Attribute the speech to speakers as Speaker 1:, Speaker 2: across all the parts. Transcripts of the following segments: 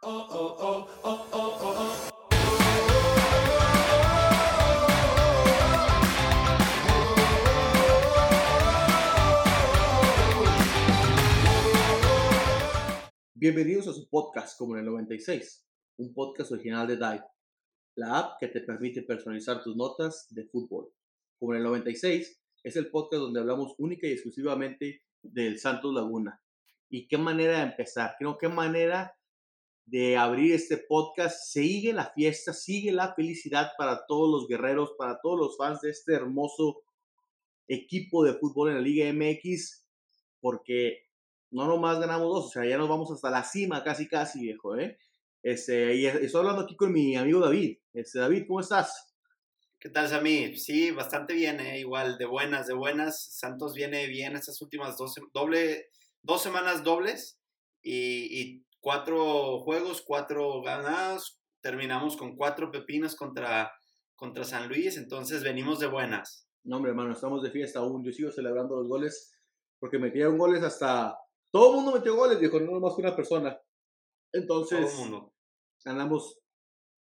Speaker 1: Bienvenidos a su podcast como en el 96, un podcast original de Dive, la app que te permite personalizar tus notas de fútbol. Como en el 96 es el podcast donde hablamos única y exclusivamente del Santos Laguna. Y qué manera de empezar, creo qué manera de abrir este podcast. Sigue la fiesta, sigue la felicidad para todos los guerreros, para todos los fans de este hermoso equipo de fútbol en la Liga MX, porque no nomás ganamos dos, o sea, ya nos vamos hasta la cima, casi, casi, viejo, ¿eh? Este, y estoy hablando aquí con mi amigo David. Este, David, ¿cómo estás?
Speaker 2: ¿Qué tal, Sammy? Sí, bastante bien, ¿eh? igual, de buenas, de buenas. Santos viene bien estas últimas dos, doble, dos semanas dobles y, cuatro juegos, cuatro ganados. Terminamos con cuatro pepinos contra, contra San Luis, entonces venimos de buenas.
Speaker 1: No, hombre, hermano, estamos de fiesta aún. Yo sigo celebrando los goles porque metieron goles hasta todo el mundo metió goles, dijo, no más que una persona. Entonces, andamos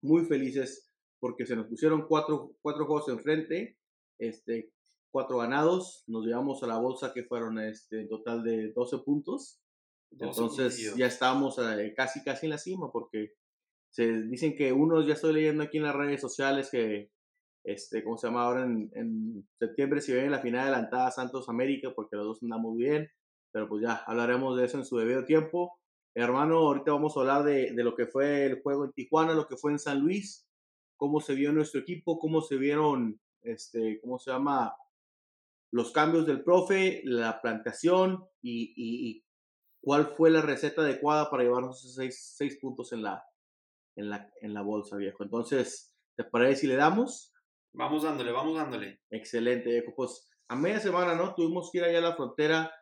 Speaker 1: muy felices porque se nos pusieron cuatro, cuatro juegos enfrente, este, cuatro ganados, nos llevamos a la bolsa que fueron este, en total de 12 puntos. Entonces ya estamos eh, casi casi en la cima porque se dicen que unos, ya estoy leyendo aquí en las redes sociales que, este, ¿cómo se llama? Ahora en, en septiembre si viene la final adelantada Santos América porque los dos andamos bien pero pues ya hablaremos de eso en su debido tiempo. Hermano, ahorita vamos a hablar de, de, lo que fue el juego en Tijuana, lo que fue en San Luis, cómo se vio nuestro equipo, cómo se vieron, este, ¿cómo se llama? Los cambios del profe, la plantación y, y, cuál fue la receta adecuada para llevarnos esos seis, seis puntos en la, en, la, en la bolsa, viejo. Entonces, ¿te parece si le damos?
Speaker 2: Vamos dándole, vamos dándole.
Speaker 1: Excelente, viejo. Pues a media semana, ¿no? Tuvimos que ir allá a la frontera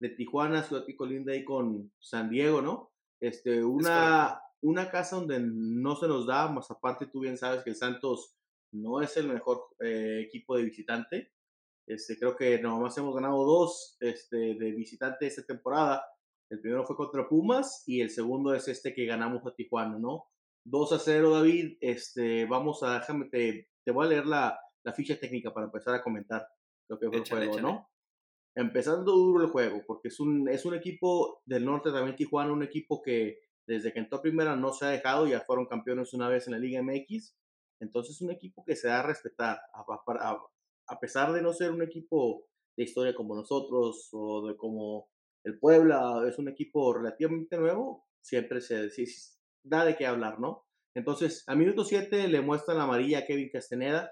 Speaker 1: de Tijuana, ciudad que colinda ahí con San Diego, ¿no? Este, una, una casa donde no se nos da, más aparte tú bien sabes que el Santos no es el mejor eh, equipo de visitante. Este, creo que nomás hemos ganado dos este, de visitante esta temporada. El primero fue contra Pumas y el segundo es este que ganamos a Tijuana, ¿no? 2 a 0, David. Este, vamos a, déjame, te, te voy a leer la, la ficha técnica para empezar a comentar lo que fue el juego, ¿no? empezando duro el juego, porque es un, es un equipo del norte también Tijuana, un equipo que desde que entró primera no se ha dejado, ya fueron campeones una vez en la Liga MX, entonces es un equipo que se da a respetar, a, a, pesar de no ser un equipo de historia como nosotros o de como el Puebla, es un equipo relativamente nuevo, siempre se, da de qué hablar, ¿no? Entonces, a minuto 7 le muestran la amarilla a Kevin Castaneda,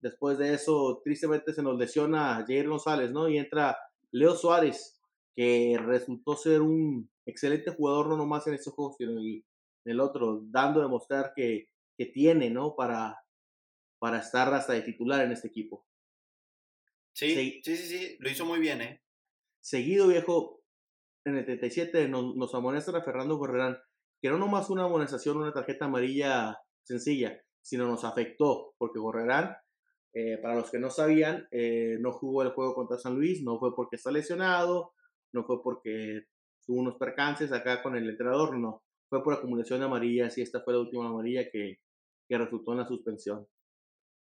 Speaker 1: Después de eso, tristemente se nos lesiona Jair González, ¿no? Y entra Leo Suárez, que resultó ser un excelente jugador, no nomás en este juego, sino en el, otro, dando a demostrar que, que, tiene, ¿no? Para, para estar hasta de titular en este equipo.
Speaker 2: Sí, sí, sí, sí, lo hizo muy bien, ¿eh?
Speaker 1: Seguido, viejo, en el 37 nos, nos amonestan a Fernando Gorrerán, que no nomás una amonestación, una tarjeta amarilla sencilla, sino nos afectó, porque Gorrerán eh, para los que no sabían, eh, no jugó el juego contra San Luis, no fue porque está lesionado, no fue porque tuvo unos percances acá con el entrenador, no, fue por acumulación de amarillas y esta fue la última amarilla que, que resultó en la suspensión.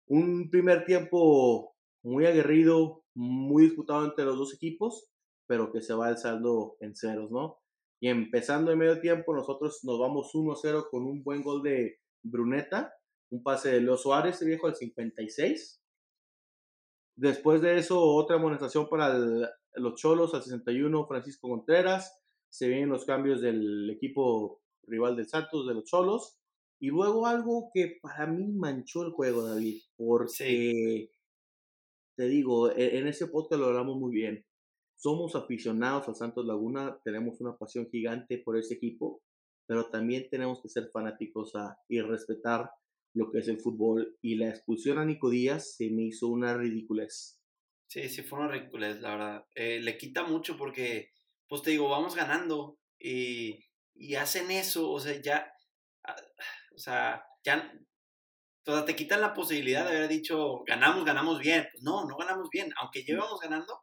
Speaker 1: Un primer tiempo muy aguerrido, muy disputado entre los dos equipos, pero que se va alzando en ceros, ¿no? Y empezando en medio tiempo, nosotros nos vamos 1-0 con un buen gol de Bruneta, un pase de Leo Suárez, viejo, al 56. Después de eso, otra amonestación para los Cholos al 61, Francisco Contreras. Se vienen los cambios del equipo rival del Santos, de los Cholos. Y luego algo que para mí manchó el juego, David, porque te digo, e-, en ese podcast lo hablamos muy bien. Somos aficionados al Santos Laguna, tenemos una pasión gigante por ese equipo, pero también tenemos que ser fanáticos a, y respetar lo que es el fútbol y la expulsión a Nico Díaz se me hizo una ridiculez.
Speaker 2: Sí, sí fue una ridiculez, la verdad. Eh, le quita mucho porque, pues te digo, vamos ganando y, y hacen eso, o sea, ya, ah, o sea, ya, o sea, te quitan la posibilidad de haber dicho, ganamos, ganamos bien. Pues no, no ganamos bien, aunque mm. llevamos ganando,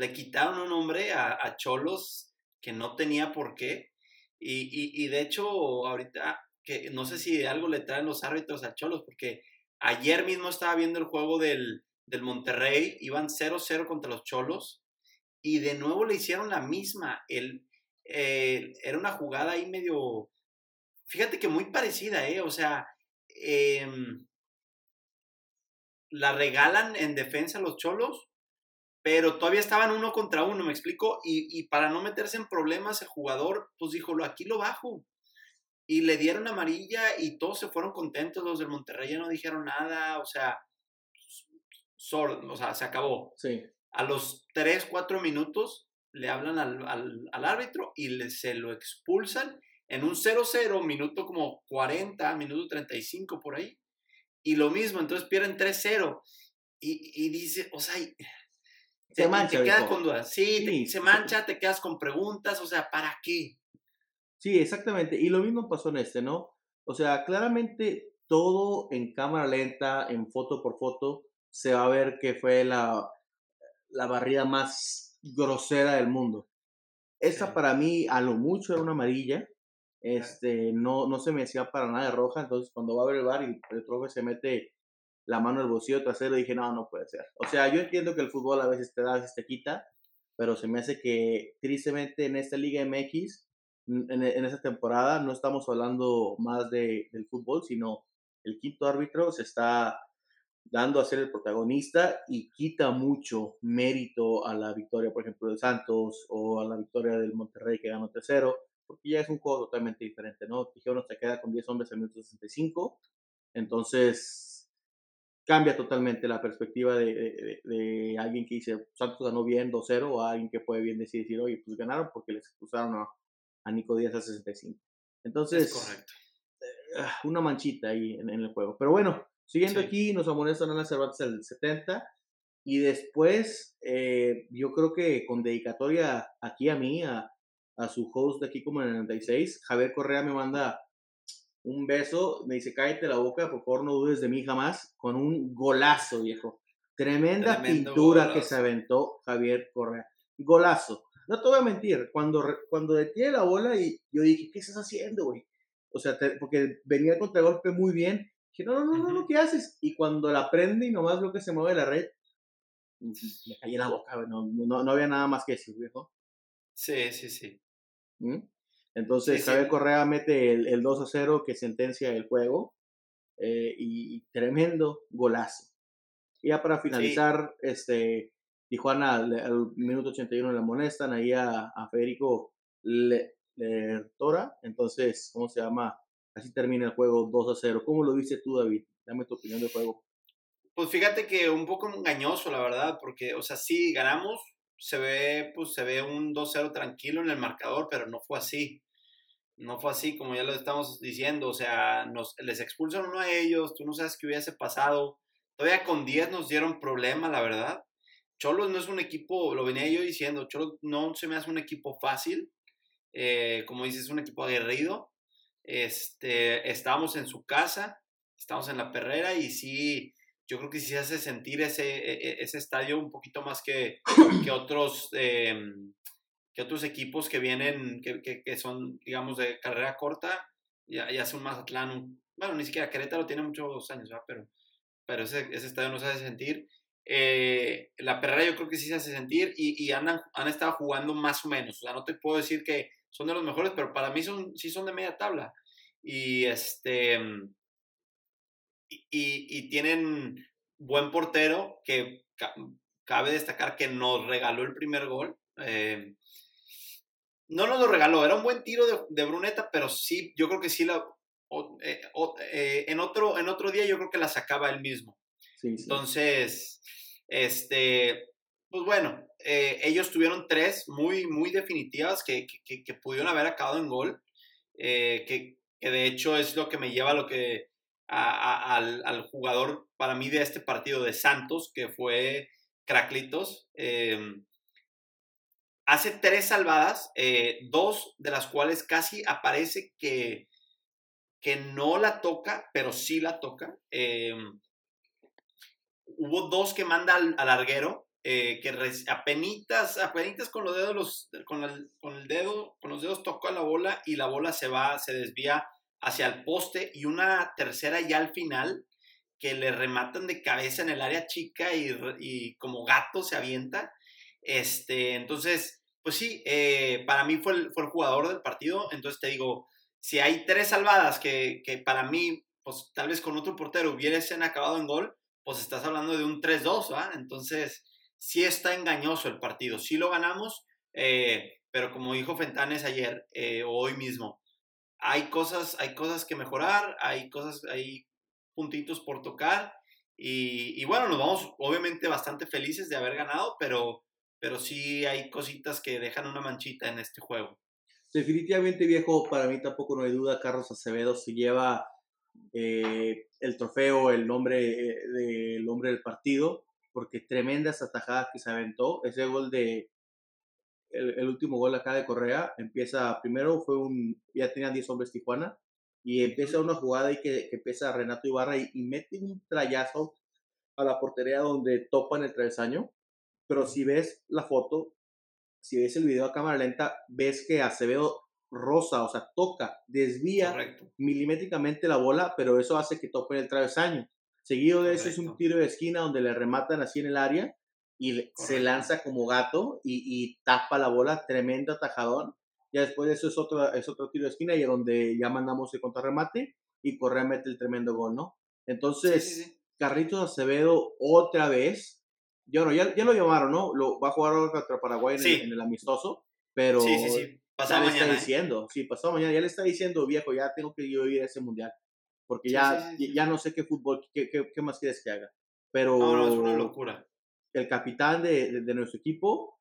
Speaker 2: le quitaron un hombre a, a Cholos que no tenía por qué Y, y, de hecho, ahorita, que no sé si algo le traen los árbitros a Cholos, porque ayer mismo estaba viendo el juego del, del Monterrey, iban 0-0 contra los Cholos, y de nuevo le hicieron la misma. El, era una jugada ahí medio, fíjate que muy parecida, ¿eh? O sea, em, la regalan en defensa los Cholos, pero todavía estaban uno contra uno, me explico, y, para no meterse en problemas el jugador, pues dijo, aquí lo bajo. Y le dieron amarilla y todos se fueron contentos, los del Monterrey ya no dijeron nada, o sea, o sea, se acabó.
Speaker 1: Sí.
Speaker 2: A los 3, 4 minutos le hablan al, árbitro y le, se lo expulsan en un 0-0, minuto como 40, minuto 35 por ahí. Y lo mismo, entonces pierden 3-0. Y, y, dice, o sea,
Speaker 1: se mancha.
Speaker 2: Te quedas con dudas. Sí, se mancha, te quedas con preguntas, o sea, ¿para qué?
Speaker 1: Sí, exactamente. Y lo mismo pasó en este, ¿no? O sea, claramente todo en cámara lenta, en foto por foto, se va a ver que fue la, la barrida más grosera del mundo. Esa para mí, a lo mucho, era una amarilla. Este, no, no se me decía para nada de roja. Entonces, cuando va a ver el bar y el profe se mete la mano el bolsillo trasero, dije, no, no puede ser. O sea, yo entiendo que el fútbol a veces te da, a veces te quita, pero se me hace que tristemente en esta Liga MX, en, en esta temporada, no estamos hablando más de, del fútbol, sino el quinto árbitro se está dando a ser el protagonista y quita mucho mérito a la victoria, por ejemplo, de Santos o a la victoria del Monterrey que ganó tercero, porque ya es un juego totalmente diferente, ¿no? Tijuana se queda con 10 hombres en minuto 65, entonces cambia totalmente la perspectiva de, de, alguien que dice Santos ganó bien 2-0 o alguien que puede bien decir, decir, oye, pues ganaron porque les expulsaron a, a Nico Díaz a 65. Entonces,
Speaker 2: correcto.
Speaker 1: Eh, una manchita ahí en, en el juego. Pero bueno, Siguiendo aquí, nos amonestan a Ana Cervantes el 70. Y después, eh, yo creo que con dedicatoria aquí a mí, a, a su host de aquí como en el 96, Javier Correa me manda un beso, me dice, cállate la boca, por favor no dudes de mí jamás, con un golazo, viejo. Tremenda pintura que se aventó Javier Correa. Golazo. No te voy a mentir, cuando, cuando detiene la bola y yo dije, ¿qué estás haciendo, güey? O sea, porque venía el contragolpe muy bien Dije, no, no, no, no, ¿qué haces? Y cuando la prende y nomás veo que se mueve la red, me caí en la boca, no, no, no había nada más que decir, viejo.
Speaker 2: Sí, sí, sí.
Speaker 1: ¿Mm? Entonces, Javier Correa mete el, el, 2 a 0 que sentencia el juego eh, y, tremendo golazo. Y ya para finalizar, este, Tijuana al, minuto 81 le amonestan ahí a, a Federico Le, Tora, entonces, ¿cómo se llama? Así termina el juego 2 a 0. ¿Cómo lo viste tú, David? Dame tu opinión del juego.
Speaker 2: Pues fíjate que un poco engañoso, la verdad, porque, o sea, sí ganamos, se ve, pues se ve un 2-0 tranquilo en el marcador, pero no fue así. No fue así, como ya lo estamos diciendo, o sea, nos, les expulsan uno a ellos, tú no sabes qué hubiese pasado. Todavía con 10 nos dieron problema, la verdad. Cholos no es un equipo, lo venía yo diciendo, Cholos no se me hace un equipo fácil, eh, como dices, es un equipo aguerrido, este, estábamos en su casa, estábamos en la perrera y sí, yo creo que sí hace sentir ese, e, e, ese estadio un poquito más que, que otros, em, que otros equipos que vienen, que, que, son, digamos, de carrera corta, ya, ya un Mazatlán, bueno, ni siquiera Querétaro tiene muchos años, pero, pero ese, ese estadio nos hace sentir. Eh, la perrera yo creo que sí se hace sentir y, y han estado jugando más o menos. O sea, no te puedo decir que son de los mejores, pero para mí son, sí son de media tabla. Y este. Y, y tienen buen portero que cabe destacar que nos regaló el primer gol. Eh, no nos lo regaló, era un buen tiro de, de Bruneta, pero sí, yo creo que sí la. Eh, eh, en, otro, en otro día yo creo que la sacaba él mismo. Entonces, este, pues bueno, ellos tuvieron tres muy, muy definitivas que, que, que pudieron haber acabado en gol, que, que de hecho es lo que me lleva a lo que al, jugador para mí de este partido de Santos, que fue Craclitos. Em, hace tres salvadas, eh, dos de las cuales casi aparece que, que no la toca, pero sí la toca. Em, hubo dos que manda al, larguero eh, que apenitas, con los dedos, los, con, con el dedo, con los dedos toca la bola y la bola se va, se desvía hacia el poste y una tercera ya al final que le rematan de cabeza en el área chica y, como gato se avienta. Este, entonces, pues sí, eh, para mí fue el, fue el jugador del partido. Entonces te digo, si hay tres salvadas que, que para mí, pues tal vez con otro portero hubiesen acabado en gol, pues estás hablando de un 3-2, ¿va? Entonces, sí está engañoso el partido. Sí lo ganamos, eh, pero como dijo Fentanes ayer eh, o hoy mismo, hay cosas, hay cosas que mejorar, hay cosas, hay puntitos por tocar. Y, bueno, nos vamos obviamente bastante felices de haber ganado, pero, pero sí hay cositas que dejan una manchita en este juego.
Speaker 1: Definitivamente, viejo, para mí tampoco no hay duda, Carlos Acevedo se lleva eh, el trofeo, el nombre eh, del partido, porque tremendas atajadas que se aventó. Ese gol de, el, último gol acá de Correa, empieza, primero fue un, ya tenían 10 hombres Tijuana, y empieza una jugada ahí que, que empieza Renato Ibarra y, mete un trayazo a la portería donde topan el travesaño. Pero si ves la foto, si ves el video a cámara lenta, ves que Acevedo rosa, o sea, toca, desvía milimétricamente la bola, pero eso hace que tope el travesaño. Seguido de eso es un tiro de esquina donde le rematan así en el área y se lanza como gato y, y, tapa la bola, tremendo atajadón. Ya después de eso es otro, es otro tiro de esquina y donde ya mandamos el contrarremate y Correa mete el tremendo gol, ¿no? Entonces, Carritos Acevedo otra vez, yo no, ya, ya lo llamaron, ¿no? Lo, va a jugar contra Paraguay en, el, amistoso, pero
Speaker 2: sí, sí, sí.
Speaker 1: Pasado ya le está ¿eh? diciendo, sí, pasado mañana, ya le está diciendo, viejo, ya tengo que yo ir a ese mundial, porque ya, ya no sé qué fútbol, qué, qué, qué, más quieres que haga. Pero
Speaker 2: no, no, es una locura.
Speaker 1: El capitán de, de nuestro equipo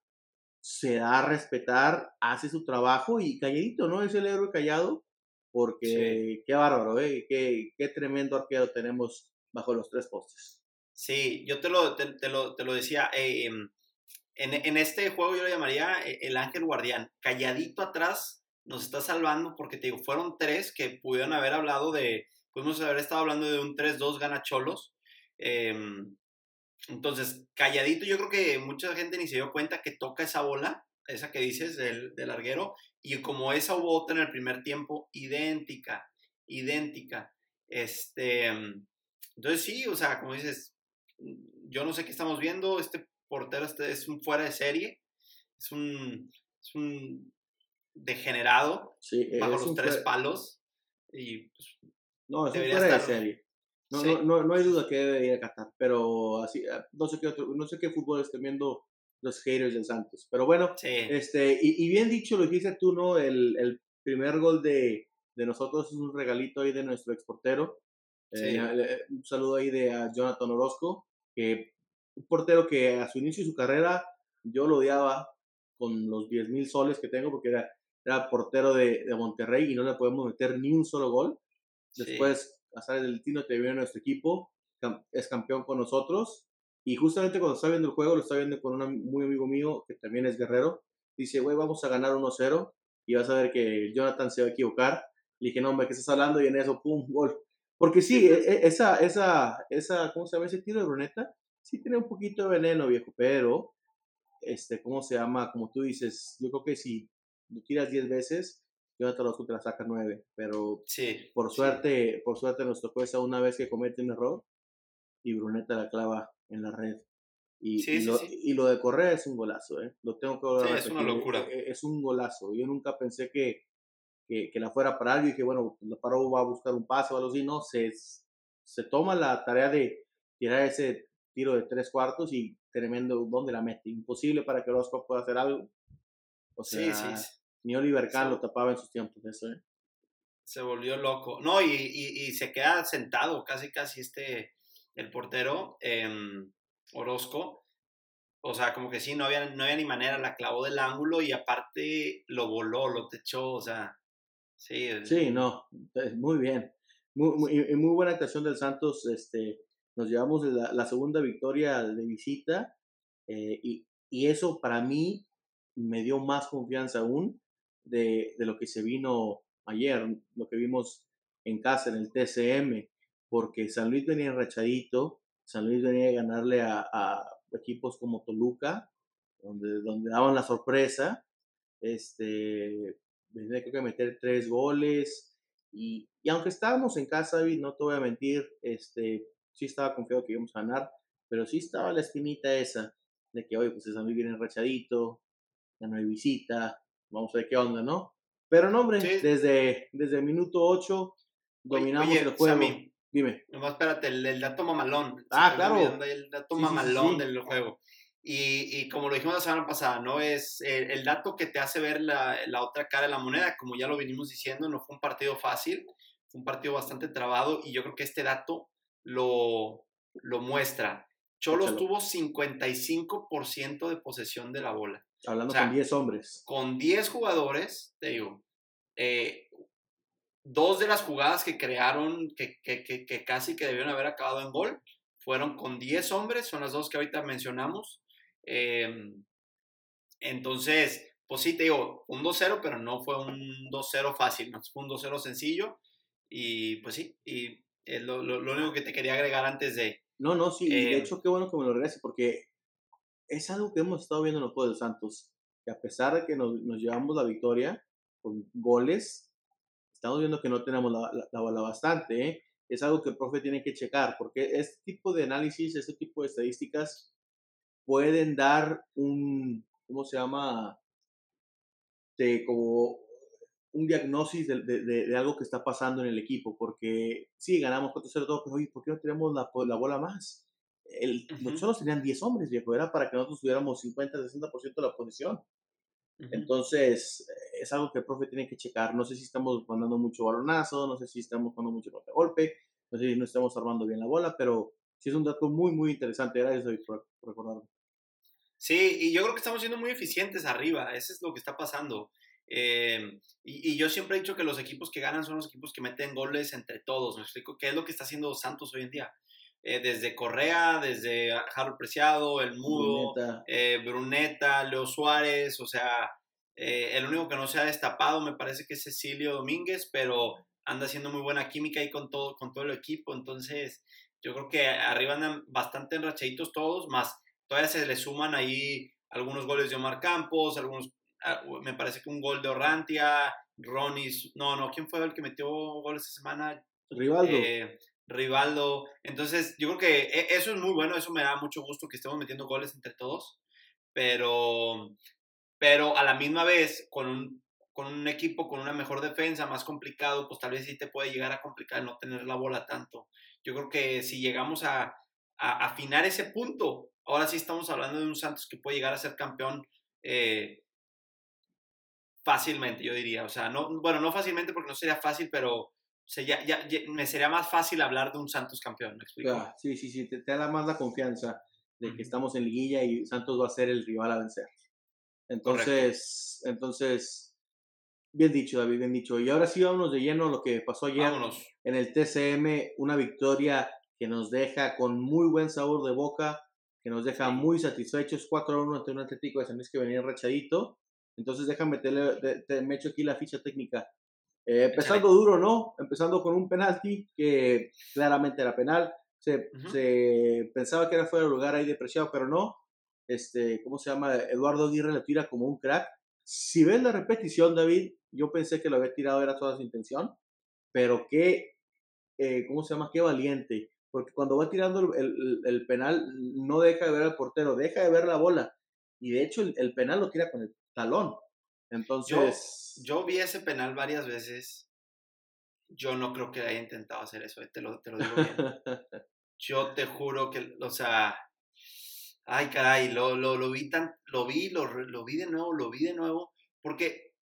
Speaker 1: se da a respetar, hace su trabajo y calladito, ¿no? Es el héroe callado, porque qué bárbaro, ¿eh? Qué, qué, tremendo arquero tenemos bajo los tres postes.
Speaker 2: Sí, yo te lo, te, lo, te lo decía, eh, em, en, en, este juego yo lo llamaría eh, el ángel guardián, calladito atrás nos está salvando porque te digo, fueron tres que pudieron haber hablado de, pudimos haber estado hablando de un 3-2 gana Cholos, eh, entonces, calladito, yo creo que mucha gente ni se dio cuenta que toca esa bola, esa que dices del, del larguero, y como esa hubo otra en el primer tiempo, idéntica, idéntica. Este, entonces sí, o sea, como dices, yo no sé qué estamos viendo, este portero este es un fuera de serie, es un, es un degenerado bajo los tres palos y pues,
Speaker 1: no, es un fuera de serie. No, no, no, hay duda que debe ir a Qatar, pero así, ah, no sé qué no sé qué fútbol estén viendo los haters del Santos. Pero bueno, este, y, bien dicho lo que dices tú, ¿no? El, el primer gol de, de, nosotros es un regalito ahí de nuestro exportero. Eh, un saludo ahí de a Jonathan Orozco, que un portero que a su inicio de su carrera yo lo odiaba con los 10 mil soles que tengo porque era, era portero de, de, Monterrey y no le podemos meter ni un solo gol. Después Azares del Tino te viene nuestro equipo, es campeón con nosotros. Y justamente cuando está viendo el juego, lo está viendo con un muy amigo mío que también es guerrero. Dice, güey, vamos a ganar 1-0 y vas a ver que Jonathan se va a equivocar. Le dije, no, hombre, ¿qué estás hablando? Y en eso, pum, gol. Porque sí, e, e, esa, esa, esa, ¿cómo se llama ese tiro de bruneta? Sí tiene un poquito de veneno, viejo, pero, este, ¿cómo se llama? Como tú dices, yo creo que si lo tiras 10 veces, Jonathan Orozco te la saca nueve, pero
Speaker 2: sí,
Speaker 1: por suerte, por suerte nos tocó esa una vez que comete un error y Bruneta la clava en la red. Y, y, lo, y, lo, de Correa es un golazo, ¿eh? Lo tengo que
Speaker 2: es una locura.
Speaker 1: Es, e, es, un golazo. Yo nunca pensé que, que, que la fuera para algo y que, bueno, la paró va a buscar un paso o algo así. No, se, se toma la tarea de tirar ese tiro de tres cuartos y tremendo, ¿dónde la mete? Imposible para que Orozco pueda hacer algo. O sea, sí, sí. Ni Oliver Kahn lo tapaba en sus tiempos, eso, ¿eh?
Speaker 2: Se volvió loco. No, y, y, se queda sentado casi, casi este, el portero, em, Orozco. O sea, como que sí, no había, no había ni manera, la clavó del ángulo y aparte lo voló, lo techó, o sea, sí.
Speaker 1: Sí, no, muy bien. Muy, muy, muy buena actuación del Santos. Este, nos llevamos la, la segunda victoria de visita eh, y, y eso para mí me dio más confianza aún de, de, lo que se vino ayer, lo que vimos en casa en el TCM, porque San Luis venía enrachadito, San Luis venía a ganarle a, a equipos como Toluca, donde, donde daban la sorpresa. Este, tenía que meter tres goles. Y, y, aunque estábamos en casa, no te voy a mentir, este, sí estaba confiado que íbamos a ganar, pero sí estaba la espinita esa de que, oye, pues es muy bien enrachadito, ya no hay visita, vamos a ver qué onda, ¿no? Pero no, hombre, desde, desde el minuto 8 dominamos el juego. Dime.
Speaker 2: Nomás espérate, el, dato mamalón.
Speaker 1: Ah, claro.
Speaker 2: El dato mamalón del juego. Y, y, como lo dijimos la semana pasada, ¿no? Es el, dato que te hace ver la, la, otra cara de la moneda, como ya lo vinimos diciendo, no fue un partido fácil, fue un partido bastante trabado y yo creo que este dato lo, lo muestra. Cholos tuvo 55% de posesión de la bola.
Speaker 1: Hablando con 10 hombres.
Speaker 2: Con 10 jugadores, te digo, eh, dos de las jugadas que crearon, que, que, que, casi que debieron haber acabado en gol, fueron con 10 hombres, son las dos que ahorita mencionamos. Em, entonces, pues sí, te digo, un 2-0, pero no fue un 2-0 fácil, no fue un 2-0 sencillo. Y pues sí, y es lo, lo, único que te quería agregar antes de...
Speaker 1: No, no, sí, de em, hecho qué bueno que me lo regrese, porque es algo que hemos estado viendo en los Juegos de Santos, que a pesar de que nos, llevamos la victoria con goles, estamos viendo que no tenemos la, la, bola bastante. ¿eh? Es algo que el profe tiene que checar, porque este tipo de análisis, este tipo de estadísticas pueden dar un, ¿cómo se llama? Como un diagnóstico de, algo que está pasando en el equipo, porque sí, ganamos 4-0 todo, pero oye, ¿por qué no tenemos la, la bola más? El, Los solos tenían 10 hombres, viejo, era para que nosotros tuviéramos 50-60% de la posición. Entonces, es algo que el profe tiene que checar. No sé si estamos mandando mucho balonazo, no sé si estamos mandando mucho golpe, no sé si no estamos armando bien la bola, pero sí es un dato muy, muy interesante. Gracias, David, por, recordarlo.
Speaker 2: Sí, y yo creo que estamos siendo muy eficientes arriba, eso es lo que está pasando. Eh, y, y, yo siempre he dicho que los equipos que ganan son los equipos que meten goles entre todos. ¿Me explico? ¿Qué es lo que está haciendo Santos hoy en día? Eh, desde Correa, desde Harold Preciado, El Mudo, Bruneta, eh, Bruneta Leo Suárez, o sea, eh, el único que no se ha destapado me parece que es Cecilio Domínguez, pero anda haciendo muy buena química ahí con todo, con todo el equipo, entonces yo creo que arriba andan bastante enrachaditos todos, más todavía se le suman ahí algunos goles de Omar Campos, algunos, ah, me parece que un gol de Orrantia, Ronis, no, no, ¿quién fue el que metió gol esta semana?
Speaker 1: Rivaldo.
Speaker 2: Rivaldo. Entonces, yo creo que e, eso es muy bueno, eso me da mucho gusto que estemos metiendo goles entre todos, pero, pero a la misma vez, con un, con un equipo con una mejor defensa, más complicado, pues tal vez sí te puede llegar a complicar no tener la bola tanto. Yo creo que si llegamos a, a afinar ese punto, ahora sí estamos hablando de un Santos que puede llegar a ser campeón eh, fácilmente, yo diría. O sea, no, bueno, no fácilmente porque no sería fácil, pero sea, ya, ya, me sería más fácil hablar de un Santos campeón, ¿me explico?
Speaker 1: sí, sí, sí, te, da más la confianza de que estamos en liguilla y Santos va a ser el rival a vencer. Entonces, entonces, bien dicho, David, bien dicho. Y ahora sí vámonos de lleno a lo que pasó ayer en el TCM, una victoria que nos deja con muy buen sabor de boca, que nos deja muy satisfechos, 4-1 ante un Atlético de San Luis que venía rachadito. Entonces déjame, te, te, me echo aquí la ficha técnica. Eh, empezando duro, ¿no? Empezando con un penalti que claramente era penal. Se, se pensaba que era fuera de lugar ahí depreciado, pero no. Este, ¿cómo se llama? Eduardo Aguirre le tira como un crack. Si ves la repetición, David, yo pensé que lo había tirado, era toda su intención, pero qué, eh, ¿cómo se llama? Qué valiente. Porque cuando va tirando el, el, penal, no deja de ver al portero, deja de ver la bola. Y de hecho, el, el penal lo tira con el talón. Entonces.
Speaker 2: Yo, vi ese penal varias veces. Yo no creo que haya intentado hacer eso, eh, te lo, te lo digo bien. yo te juro que, o sea. Ay, caray, lo, lo, lo vi tan. Lo vi, lo, lo vi de nuevo, lo vi de nuevo. Porque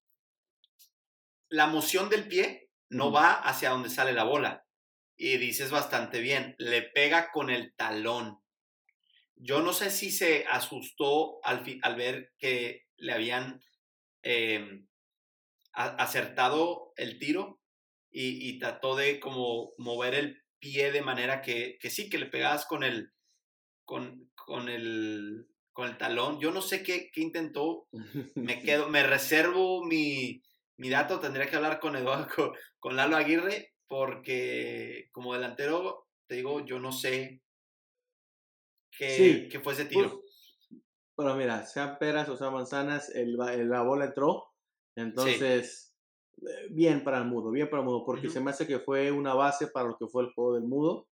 Speaker 2: la moción del pie no va hacia donde sale la bola. Y dices bastante bien, le pega con el talón. Yo no sé si se asustó al, al ver que le habían Em, acertado el tiro y, trató de como mover el pie de manera que, que sí, que le pegabas con el, con, con el, con el talón. Yo no sé qué, qué intentó, me quedo, me reservo mi, mi, dato, tendría que hablar con Eduardo, con, Lalo Aguirre, porque como delantero, te digo, yo no sé qué, qué fue ese tiro.
Speaker 1: Pues, Bueno, mira, sean peras o sean manzanas, el, la bola entró. Entonces, eh, bien para el mudo, bien para el mudo, porque se me hace que fue una base para lo que fue el juego del mudo.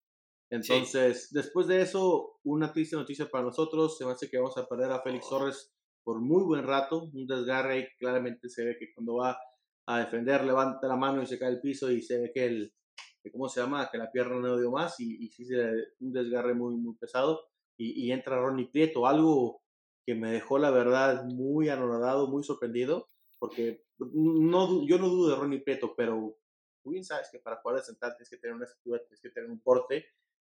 Speaker 1: Entonces, después de eso, una triste noticia para nosotros, se me hace que vamos a perder a Félix oh. Torres por muy buen rato, un desgarre y claramente se ve que cuando va a defender levanta la mano y se cae al piso y se ve que el, ¿cómo se llama? Que la pierna no dio más y, y sí un desgarre muy, muy pesado y, y, entra Ronnie Prieto, algo que me dejó la verdad muy anonadado, muy sorprendido, porque no, yo no dudo de Ronnie Prieto, pero tú bien sabes que para jugar de central tienes que tener una estructura, tienes que tener un porte,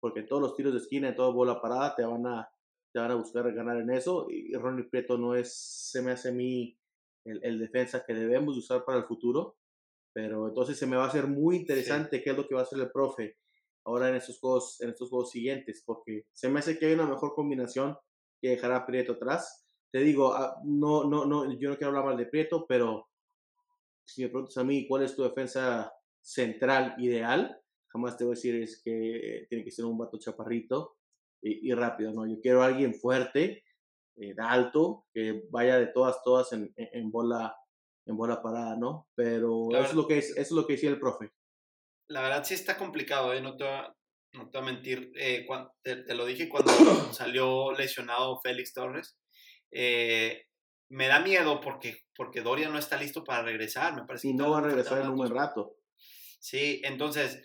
Speaker 1: porque todos los tiros de esquina, en toda bola parada, te van a, te van a buscar ganar en eso, y Ronnie Prieto no es, se me hace a mí el, el defensa que debemos usar para el futuro, pero entonces se me va a hacer muy interesante qué es lo que va a hacer el profe ahora en estos juegos, en estos juegos siguientes, porque se me hace que hay una mejor combinación que dejará a Prieto atrás. Te digo, ah, no, no, no, yo no quiero hablar mal de Prieto, pero si me preguntas a mí cuál es tu defensa central ideal, jamás te voy a decir es que tiene que ser un vato chaparrito y, rápido, ¿no? Yo quiero a alguien fuerte, eh, alto, que vaya de todas, todas en, en bola en bola parada, ¿no? Pero eso es, lo que es, eso es lo que decía el profe.
Speaker 2: La verdad sí está complicado, ¿eh? No te, no te voy a mentir. Eh, te, lo dije cuando salió lesionado Félix Torres. Eh, me da miedo porque, porque Doria no está listo para regresar. Me parece
Speaker 1: y no va a regresar en un buen rato.
Speaker 2: Sí, entonces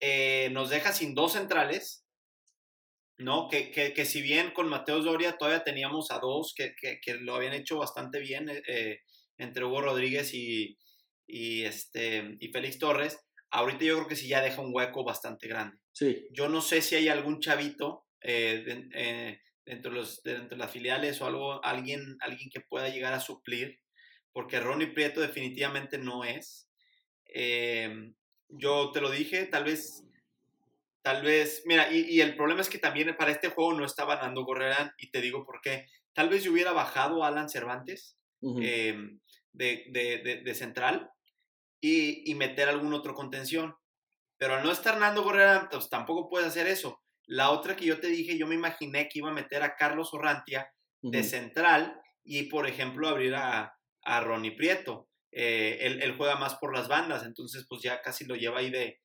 Speaker 2: eh, nos deja sin dos centrales. ¿no? Que, que, que, si bien con Mateos Doria todavía teníamos a dos que, que lo habían hecho bastante bien, entre Hugo Rodríguez y, y, este, y Félix Torres, ahorita yo creo que sí ya deja un hueco bastante grande.
Speaker 1: Sí.
Speaker 2: Yo no sé si hay algún chavito eh, eh, dentro, de los, de las filiales o algo, alguien, alguien que pueda llegar a suplir, porque Ronnie Prieto definitivamente no es. Eh, yo te lo dije, tal vez, tal vez, mira, y, y, el problema es que también para este juego no estaba Nando Gorrerán, y te digo por qué. Tal vez yo hubiera bajado a Alan Cervantes, de, de, central y, y, meter algún otro contención. Pero al no estar Nando Gorrera, pues tampoco puedes hacer eso. La otra que yo te dije, yo me imaginé que iba a meter a Carlos Orrantia de central y, por ejemplo, abrir a, a Ronnie Prieto. Eh, él, juega más por las bandas, entonces pues ya casi lo lleva ahí de...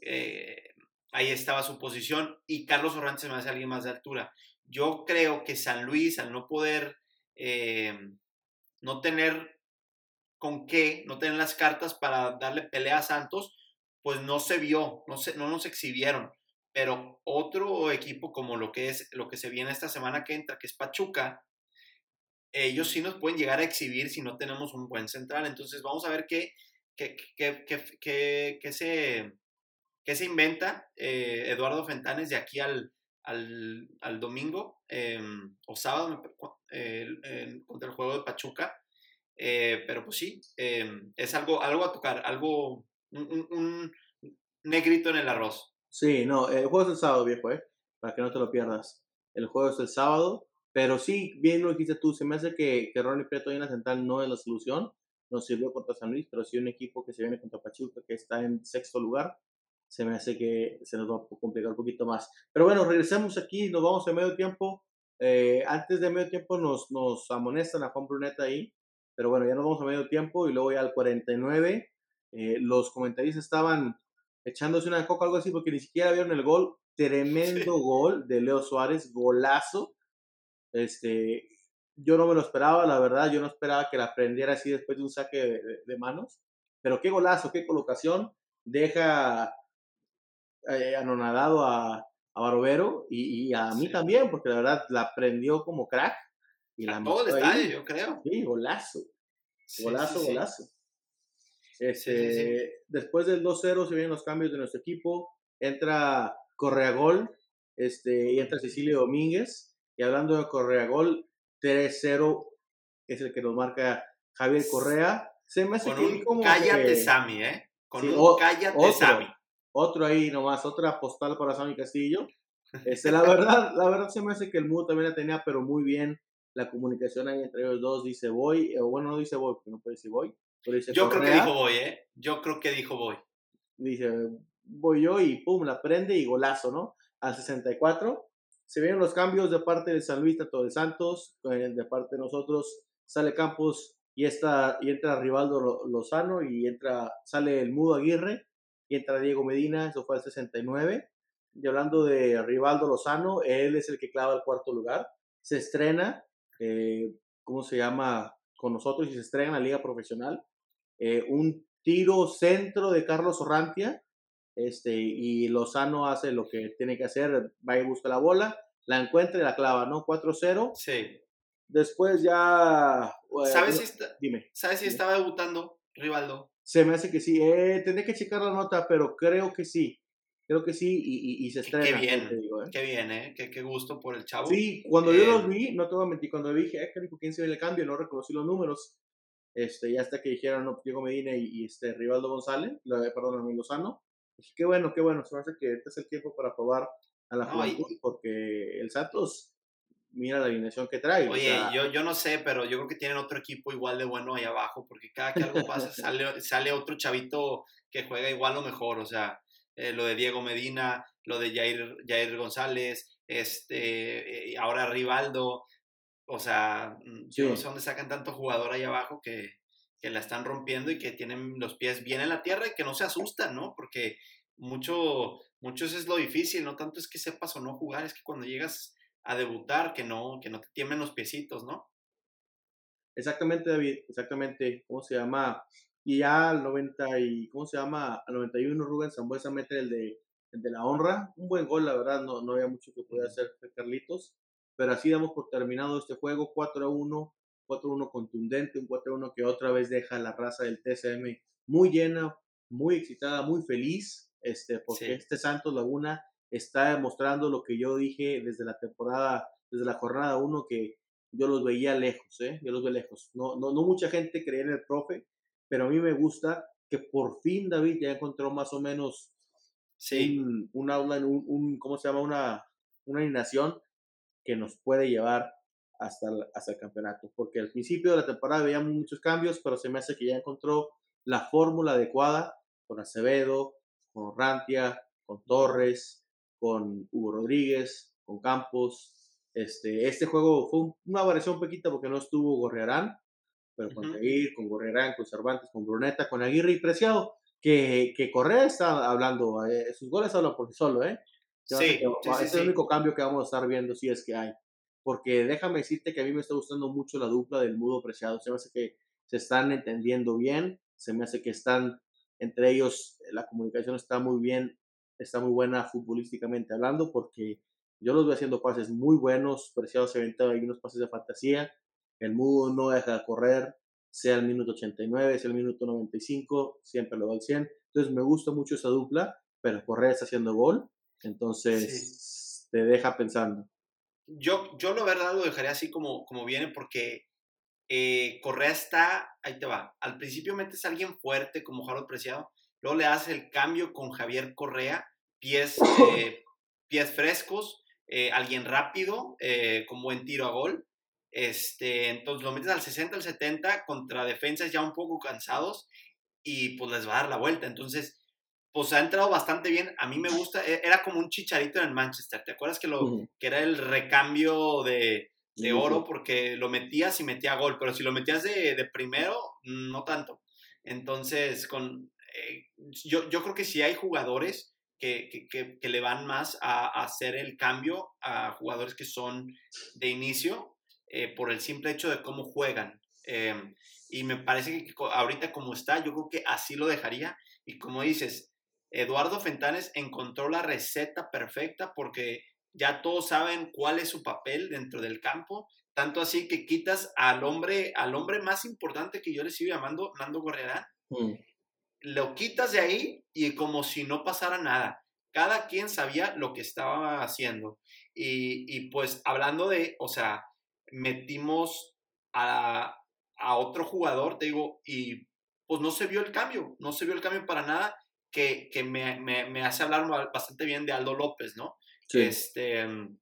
Speaker 2: Eh, ahí estaba su posición y Carlos Orrantia se me hace alguien más de altura. Yo creo que San Luis, al no poder, eh, no tener con qué, no tener las cartas para darle pelea a Santos, pues no se vio, no, se, no nos exhibieron. Pero otro equipo como lo que es lo que se viene esta semana que entra, que es Pachuca, ellos sí nos pueden llegar a exhibir si no tenemos un buen central. Entonces vamos a ver qué, qué, qué, qué, se, se, inventa eh, Eduardo Fentanes de aquí al, al, al domingo em, o sábado contra el juego de Pachuca eh, pero pues sí, em, es algo, algo a tocar, algo, un, negrito en el arroz.
Speaker 1: Sí, no, el juego es el sábado, viejo, ¿eh? Para que no te lo pierdas. El juego es el sábado, pero sí, bien lo dijiste tú, se me hace que, que Ronnie Prieto en la central no es la solución. Nos sirvió contra San Luis, pero sí un equipo que se viene contra Pachuca, que está en sexto lugar, se me hace que se nos va a complicar un poquito más. Pero bueno, regresemos aquí, nos vamos a medio tiempo. Eh, antes de medio tiempo nos, nos amonestan a Juan Bruneta ahí pero bueno, ya nos vamos a medio tiempo y luego ya al 49. Eh, los comentarios estaban echándose una coca, algo así, porque ni siquiera vieron el gol. Tremendo gol de Leo Suárez, golazo. Este, yo no me lo esperaba, la verdad, yo no esperaba que la prendiera así después de un saque de, manos. Pero qué golazo, qué colocación. Deja eh, anonadado a, a Barovero y, a mí también, porque la verdad la prendió como crack.
Speaker 2: Y la todo el estadio, yo creo.
Speaker 1: Sí, golazo. Golazo, golazo. Este, después del 2-0 se vienen los cambios de nuestro equipo. Entra Correa Gol este, y entra Cecilio Domínguez. Y hablando de Correa Gol, 3-0 es el que nos marca Javier Correa. Se me hace
Speaker 2: Con un como cállate Sammy, ¿eh? Con un cállate otro, Sammy.
Speaker 1: Otro ahí nomás, otra postal para Sammy Castillo. Este, la verdad, la verdad se me hace que el mudo también la tenía, pero muy bien la comunicación ahí entre ellos dos dice voy, o bueno, no dice voy, porque no puede decir voy.
Speaker 2: Yo creo que dijo voy, ¿eh? Yo creo que dijo voy.
Speaker 1: Dice voy yo y pum, la prende y golazo, ¿no? Al 64. se vienen los cambios de parte de San Luis, tanto de Santos, eh, de parte de nosotros, sale Campos y, está, y entra Rivaldo Lozano y entra, sale el Mudo Aguirre y entra Diego Medina, eso fue el 69. Y hablando de Rivaldo Lozano, él es el que clava el cuarto lugar. Se estrena, eh, ¿cómo se llama? Con nosotros y se estrena en la liga profesional. Eh, un tiro centro de Carlos Orrantia, este, y Lozano hace lo que tiene que hacer, va y busca la bola, la encuentra y la clava, ¿no? 4-0.
Speaker 2: Sí.
Speaker 1: Después ya...
Speaker 2: ¿Sabes, si dime. ¿Sabes si estaba debutando Rivaldo?
Speaker 1: Se me hace que sí. Eh, tendré que checar la nota, pero creo que sí. Creo que sí y, y, se estrena.
Speaker 2: Qué bien, ¿eh? qué bien, ¿eh? Qué, qué, gusto por el chavo.
Speaker 1: Sí, cuando yo los vi, no te voy a mentir, cuando dije, eh, ¿quién se ve el cambio? No reconocí los números. Este, ya hasta que dijeron, no, Diego Medina y, este, Rivaldo González, perdón, Amigo Lozano. qué bueno, qué bueno, se me hace que este es el tiempo para probar a la juventud, porque el Santos, mira la alineación que trae.
Speaker 2: Oye, yo, yo no sé, pero yo creo que tienen otro equipo igual de bueno ahí abajo, porque cada que algo pasa sale, sale otro chavito que juega igual o mejor, o sea, eh, lo de Diego Medina, lo de Jair, Jair González, este, eh, ahora Rivaldo, o sea, mm, yo no sé dónde sacan tanto jugador ahí abajo que, que la están rompiendo y que tienen los pies bien en la tierra y que no se asustan, ¿no? Porque mucho, muchos es lo difícil, no tanto es que sepas o no jugar, es que cuando llegas a debutar, que no, que no te tiemblen los piecitos, ¿no?
Speaker 1: Exactamente, David, exactamente. ¿Cómo se llama? Y ya al 90 y, ¿cómo se llama? Al 91 Rubén Zambuesa mete el de, el de la honra. Un buen gol, la verdad, no, no había mucho que pudiera hacer Carlitos. Pero así damos por terminado este juego, 4 a 1, 4 a 1 contundente, un 4 a 1 que otra vez deja la raza del TSM muy llena, muy excitada, muy feliz, este, porque este Santos Laguna está demostrando lo que yo dije desde la temporada, desde la jornada 1, que yo los veía lejos, ¿eh? yo los veo lejos. No, no, no mucha gente creía en el profe, pero a mí me gusta que por fin David ya encontró más o menos
Speaker 2: sí.
Speaker 1: un, un outline, un, un, ¿cómo se llama? Una, una alineación que nos puede llevar hasta el, hasta el campeonato. Porque al principio de la temporada veíamos muchos cambios, pero se me hace que ya encontró la fórmula adecuada con Acevedo, con Rantia, con Torres, con Hugo Rodríguez, con Campos. Este, este juego fue una variación un poquito porque no estuvo Gorrearán, pero con Seguir, con Gorrearán, con Cervantes, con Bruneta, con Aguirre y Preciado, que, que Correa está hablando, eh, sus goles hablan por sí solo, ¿eh?
Speaker 2: Sí,
Speaker 1: es el único cambio que vamos a estar viendo si es que hay. Porque déjame decirte que a mí me está gustando mucho la dupla del Mudo Preciado. Se me hace que se están entendiendo bien, se me hace que están entre ellos, la comunicación está muy bien, está muy buena futbolísticamente hablando, porque yo los veo haciendo pases muy buenos, Preciado se aventado ahí unos pases de fantasía, el Mudo no deja de correr, sea el minuto 89, sea el minuto 95, siempre lo va al 100. Entonces me gusta mucho esa dupla, pero Correa está haciendo gol entonces, te deja pensando.
Speaker 2: Yo, yo la verdad lo dejaría así como, como viene porque eh, Correa está, ahí te va, al principio metes a alguien fuerte como Harold Preciado, luego le haces el cambio con Javier Correa, pies, eh, pies frescos, eh, alguien rápido, con buen tiro a gol. Este, entonces lo metes al 60, al 70 contra defensas ya un poco cansados y pues les va a dar la vuelta. Entonces, pues ha entrado bastante bien. A mí me gusta, e, era como un chicharito en el Manchester. ¿Te acuerdas que, lo, que era el recambio de, de oro? Porque lo metías y metía gol, pero si lo metías de, de primero, no tanto. Entonces, con, eh, yo, yo creo que sí hay jugadores que, que, que, le van más a, hacer el cambio a jugadores que son de inicio eh, por el simple hecho de cómo juegan. Em, y me parece que ahorita como está, yo creo que así lo dejaría. Y como dices, Eduardo Fentanes encontró la receta perfecta porque ya todos saben cuál es su papel dentro del campo, tanto así que quitas al hombre, al hombre más importante que yo le sigo llamando, Nando Gorriarán, mm. lo quitas de ahí y como si no pasara nada. Cada quien sabía lo que estaba haciendo. Y, pues hablando de, o sea, metimos a, a otro jugador, te digo, y pues no se vio el cambio, no se vio el cambio para nada que, que me, me, me, hace hablar bastante bien de Aldo López, ¿no? Este, mm,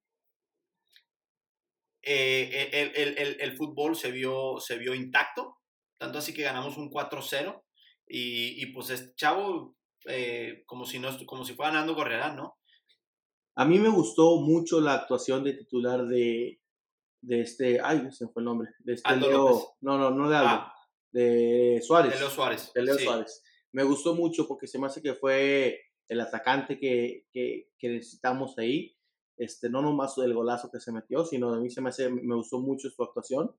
Speaker 2: eh, el, el, el, el, fútbol se vio, se vio intacto, tanto así que ganamos un 4-0 y, y, pues este chavo, eh, como, si no, como si fuera Nando Correa, ¿no?
Speaker 1: A mí me gustó mucho la actuación de titular de, de este, ay, se fue el nombre, de este
Speaker 2: Aldo
Speaker 1: Leo,
Speaker 2: López.
Speaker 1: no, no, no de Aldo,
Speaker 2: Ah,
Speaker 1: de Suárez.
Speaker 2: de Leo Suárez.
Speaker 1: de Leo
Speaker 2: sí.
Speaker 1: Suárez. Me gustó mucho porque se me hace que fue el atacante que, que, que necesitamos ahí. Este, no nomás el golazo que se metió, sino a mí se me hace, me gustó mucho su actuación.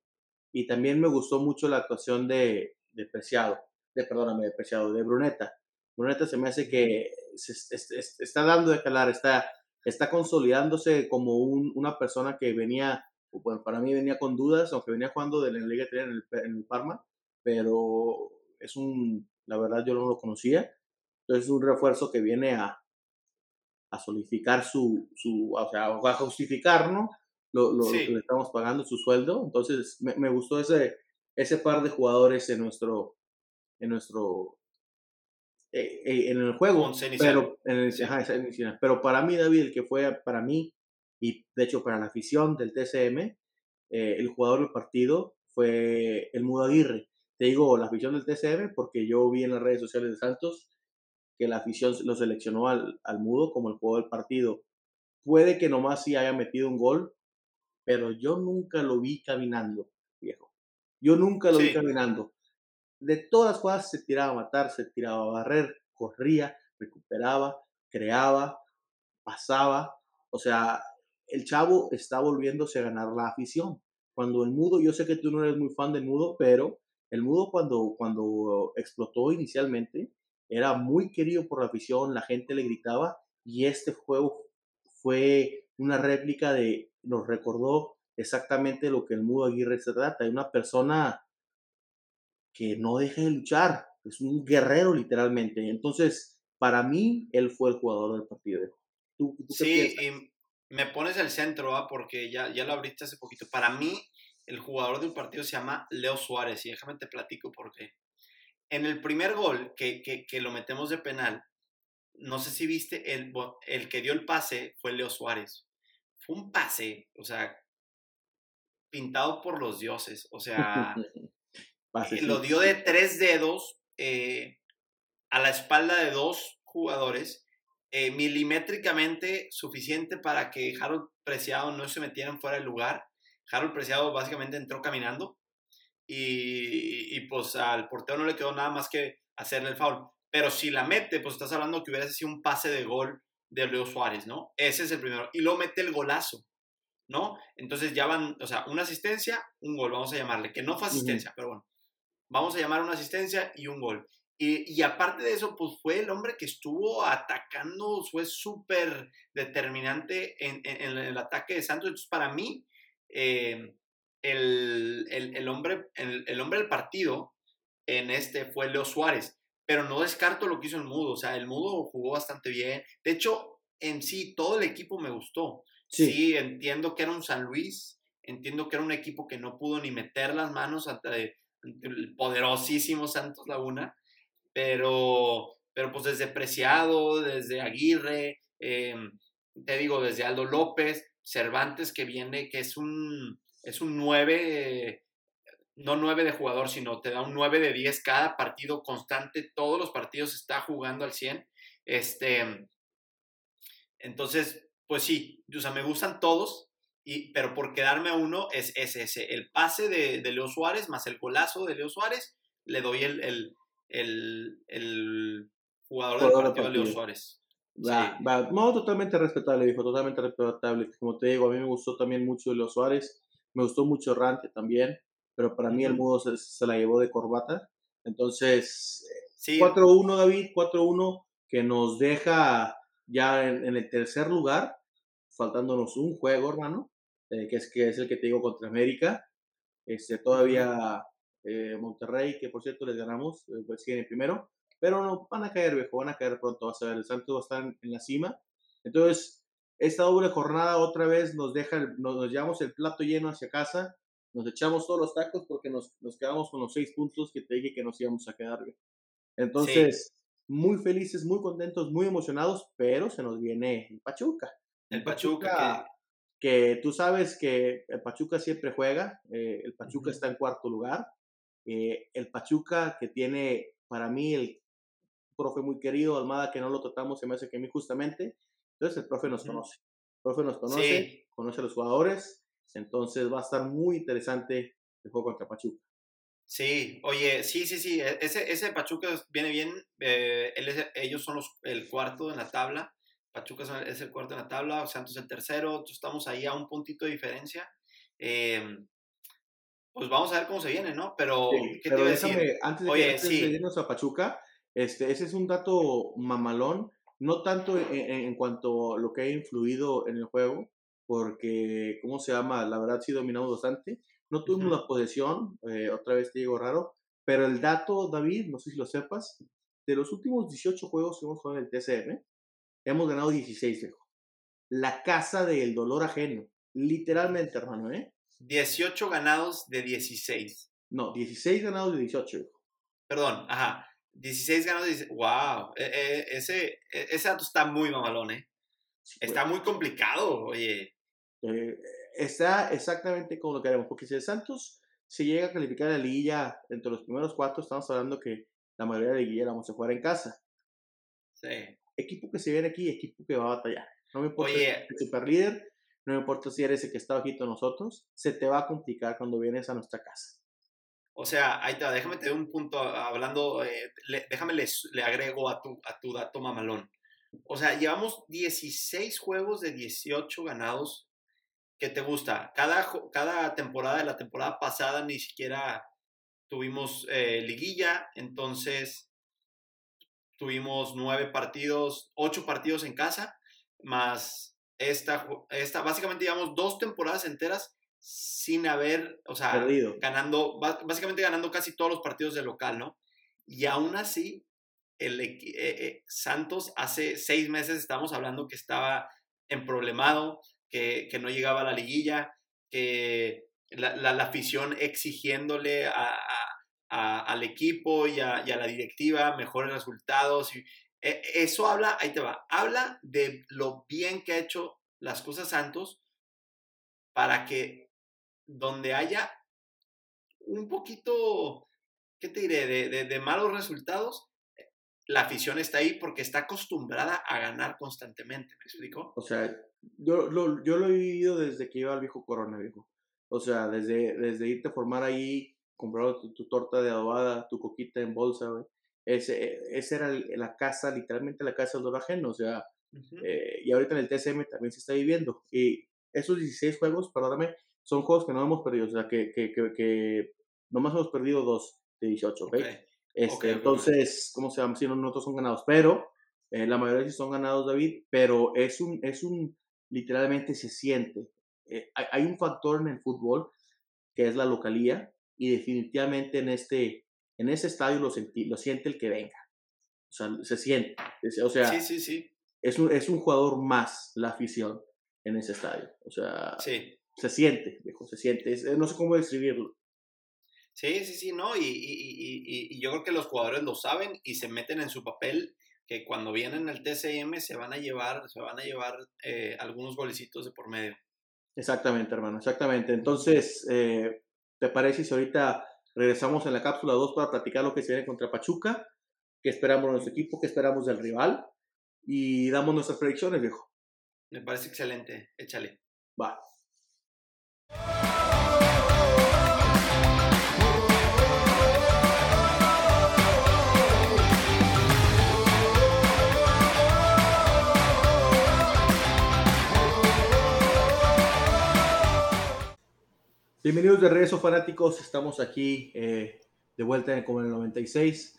Speaker 1: Y también me gustó mucho la actuación de, de Preciado, de, perdóname, de Preciado, de Bruneta. Bruneta se me hace que se, está dando de calar, está, está consolidándose como un- una persona que venía, bueno, para mí venía con dudas, aunque venía jugando de la Liga 3 en el, en el Parma, pero es un, la verdad yo no lo conocía, entonces es un refuerzo que viene a, a solidificar su, su, o sea, a justificar, ¿no? Lo, lo- lo
Speaker 2: Sí.
Speaker 1: que le estamos pagando, su sueldo, entonces me, me gustó ese, ese par de jugadores en nuestro, en nuestro, eh, eh, en el juego, pero, en el-
Speaker 2: Sí.
Speaker 1: ajá, esa inicial. pero para mí, David, el que fue para mí, y de hecho para la afición del TCM, eh, el jugador del partido fue el Mudo Aguirre. Te digo la afición del TCM porque yo vi en las redes sociales de Santos que la afición lo seleccionó al, al Mudo como el jugador del partido. Puede que nomás sí haya metido un gol, pero yo nunca lo vi caminando, viejo. Yo nunca lo vi
Speaker 2: Sí.
Speaker 1: caminando. De todas las jugadas se tiraba a matar, se tiraba a barrer, corría, recuperaba, creaba, pasaba. O sea, el chavo está volviéndose a ganar la afición. Cuando el mudo, yo sé que tú no eres muy fan del mudo, pero el mudo cuando, cuando explotó inicialmente era muy querido por la afición, la gente le gritaba y este juego fue una réplica de, nos recordó exactamente lo que el mudo Aguirre se trata, de una persona que no deja de luchar, es un guerrero literalmente. Entonces, para mí, él fue el jugador del partido. ¿Tú,
Speaker 2: Sí, y me pones el centro, ¿ah? porque ya, ya lo abriste hace poquito. Para mí, el jugador del partido se llama Leo Suárez, y déjame te platico por qué. En el primer gol, que, que, que lo metemos de penal, no sé si viste, el, el que dio el pase fue Leo Suárez. Fue un pase, o sea, pintado por los dioses. O sea,
Speaker 1: Pase,
Speaker 2: eh, lo dio de tres dedos eh, a la espalda de dos jugadores, eh, milimétricamente suficiente para que Harold Preciado no se metiera fuera del lugar. Harold Preciado básicamente entró caminando y, y, pues al portero no le quedó nada más que hacerle el foul. Pero si la mete, pues estás hablando que hubiera sido un pase de gol de Leo Suárez, ¿no? Ese es el primero. Y luego mete el golazo, ¿no? Entonces ya van, o sea, una asistencia, un gol, vamos a llamarle, que no fue asistencia, pero bueno, vamos a llamar una asistencia y un gol. Y, y aparte de eso, pues fue el hombre que estuvo atacando, fue súper determinante en, en- en el ataque de Santos. Entonces, para mí, eh, el, el- el hombre, el, el hombre del partido en este fue Leo Suárez, pero no descarto lo que hizo el Mudo, o sea, el Mudo jugó bastante bien. De hecho, en sí, todo el equipo me gustó.
Speaker 1: Sí.
Speaker 2: Sí, entiendo que era un San Luis, entiendo que era un equipo que no pudo ni meter las manos ante, ante el poderosísimo Santos Laguna, pero, pero pues desde Preciado, desde Aguirre, eh, te digo, desde Aldo López, Cervantes que viene, que es un, es un 9, eh, no 9 de jugador, sino te da un 9 de 10 cada partido constante, todos los partidos está jugando al 100. Este, entonces, pues sí, o sea, me gustan todos, y, pero por quedarme a uno es, es ese, el pase de, de Leo Suárez más el golazo de Leo Suárez, le doy el, el, el, el jugador del partido a Leo. Suárez.
Speaker 1: Va,
Speaker 2: Sí.
Speaker 1: va. No, totalmente respetable, viejo, totalmente respetable. Como te digo, a mí me gustó también mucho Leo Suárez, me gustó mucho Rante también, pero para mí el mudo se, se la llevó de corbata. Entonces,
Speaker 2: Sí,
Speaker 1: 4-1, David, 4-1, que nos deja ya en, en el tercer lugar, faltándonos un juego, hermano, eh, que, es, que es el que te digo contra América. Este, todavía eh, Monterrey, que por cierto les ganamos, eh, pues siguen en primero, pero no, van a caer, viejo, van a caer pronto, vas a ver, el Santos va a estar en, en la cima. Entonces, esta doble jornada otra vez nos deja, el- nos, nos llevamos el plato lleno hacia casa, nos echamos todos los tacos porque nos, nos quedamos con los seis puntos que te dije que nos íbamos a quedar, viejo. Entonces, muy felices, muy contentos, muy emocionados, pero se nos viene el Pachuca.
Speaker 2: el Pachuca,
Speaker 1: que tú sabes que el Pachuca siempre juega, eh, el Pachuca está en cuarto lugar, eh, el Pachuca que tiene para mí el profe muy querido, Almada, que no lo tratamos, se me hace que a mí justamente, Entonces el profe nos conoce. El profe nos conoce, conoce a los jugadores, entonces va a estar muy interesante el juego contra Pachuca.
Speaker 2: Sí, oye, sí, sí, sí, e, ese, ese Pachuca viene bien, eh, ellos son los, el cuarto en la tabla, Pachuca es el cuarto en la tabla, Santos el tercero, estamos ahí a un puntito de diferencia. Em, pues vamos a ver cómo se viene, ¿no? Pero, ¿qué te iba a decir?
Speaker 1: Antes de, Oye, irnos a Pachuca, este, ese es un dato mamalón, no tanto en, cuanto a lo que ha influido en el juego, porque, ¿cómo se llama? La verdad sí dominamos bastante. No tuvimos la posesión, eh, otra vez te digo raro, pero el dato, David, no sé si lo sepas, de los últimos 18 juegos que hemos jugado en el TCM, hemos ganado 16, viejo. La casa del dolor ajeno. Literalmente, hermano, ¿eh?
Speaker 2: 18 ganados de 16.
Speaker 1: No, 16 ganados de 18, viejo.
Speaker 2: Perdón, ajá. 16 ganados de 16. ¡Wow! Ese, e, ese dato está muy mamalón, ¿eh? está muy complicado, oye.
Speaker 1: Eh, está exactamente como lo queremos, porque si el Santos se llega a calificar a la liguilla entre los primeros cuatro, estamos hablando que la mayoría de la liguilla la vamos a jugar en casa.
Speaker 2: Sí
Speaker 1: equipo que se viene aquí, equipo que va a batallar. No me importa si eres super líder, no me importa si eres el que está bajito nosotros, se te va a complicar cuando vienes a nuestra casa.
Speaker 2: O sea, ahí te déjame te un punto hablando, eh, déjame le, le, agrego a tu, a tu dato mamalón. O sea, llevamos 16 juegos de 18 ganados. ¿Qué te gusta? Cada, cada temporada de la temporada pasada ni siquiera tuvimos eh, liguilla, entonces tuvimos nueve partidos, ocho partidos en casa, más esta, esta básicamente llevamos dos temporadas enteras sin haber, o sea, ganando, básicamente ganando casi todos los partidos de local, ¿no? Y aún así, el eh, eh, Santos hace seis meses estábamos hablando que estaba emproblemado, que, que no llegaba a la liguilla, que la, la, afición exigiéndole a, al equipo y a, la directiva mejores resultados. Y, e, eso habla, ahí te va, habla de lo bien que ha hecho las cosas Santos para que donde haya un poquito, ¿qué te diré?, de, malos resultados, la afición está ahí porque está acostumbrada a ganar constantemente, ¿me explico?
Speaker 1: O sea, yo lo, yo lo he vivido desde que iba al viejo Corona, viejo. O sea, desde, desde irte a formar ahí comprado tu, torta de adobada, tu coquita en bolsa, güey. Ese, e, esa era la casa, literalmente la casa del ajeno, o sea, eh, y ahorita en el TSM también se está viviendo. Y esos 16 juegos, perdóname, son juegos que no hemos perdido, o sea, que, que, que, que nomás hemos perdido dos de 18, ¿ok? Este, entonces, ¿cómo se llama? Si no, nosotros son ganados, pero eh, la mayoría sí son ganados, David, pero es un, es un, literalmente se siente. Eh, hay, hay, un factor en el fútbol que es la localía, y definitivamente en este en ese estadio lo, lo siente el que venga. O sea, se siente. O sea,
Speaker 2: sí, sí, sí.
Speaker 1: Es un, es un jugador más la afición en ese estadio. O sea, se siente, viejo, se siente. no sé cómo describirlo.
Speaker 2: Sí, sí, sí, no. Y, y, y, yo creo que los jugadores lo saben y se meten en su papel que cuando vienen al TCM se van a llevar, se van a llevar eh, algunos golecitos de por medio.
Speaker 1: Exactamente, hermano, exactamente. Entonces, eh, ¿Te parece si ahorita regresamos en la cápsula 2 para platicar lo que se viene contra Pachuca? ¿Qué esperamos de nuestro equipo? ¿Qué esperamos del rival? Y damos nuestras predicciones, viejo.
Speaker 2: Me parece excelente. Échale.
Speaker 1: Va. Bienvenidos de regreso fanáticos, estamos aquí eh, de vuelta en el 96,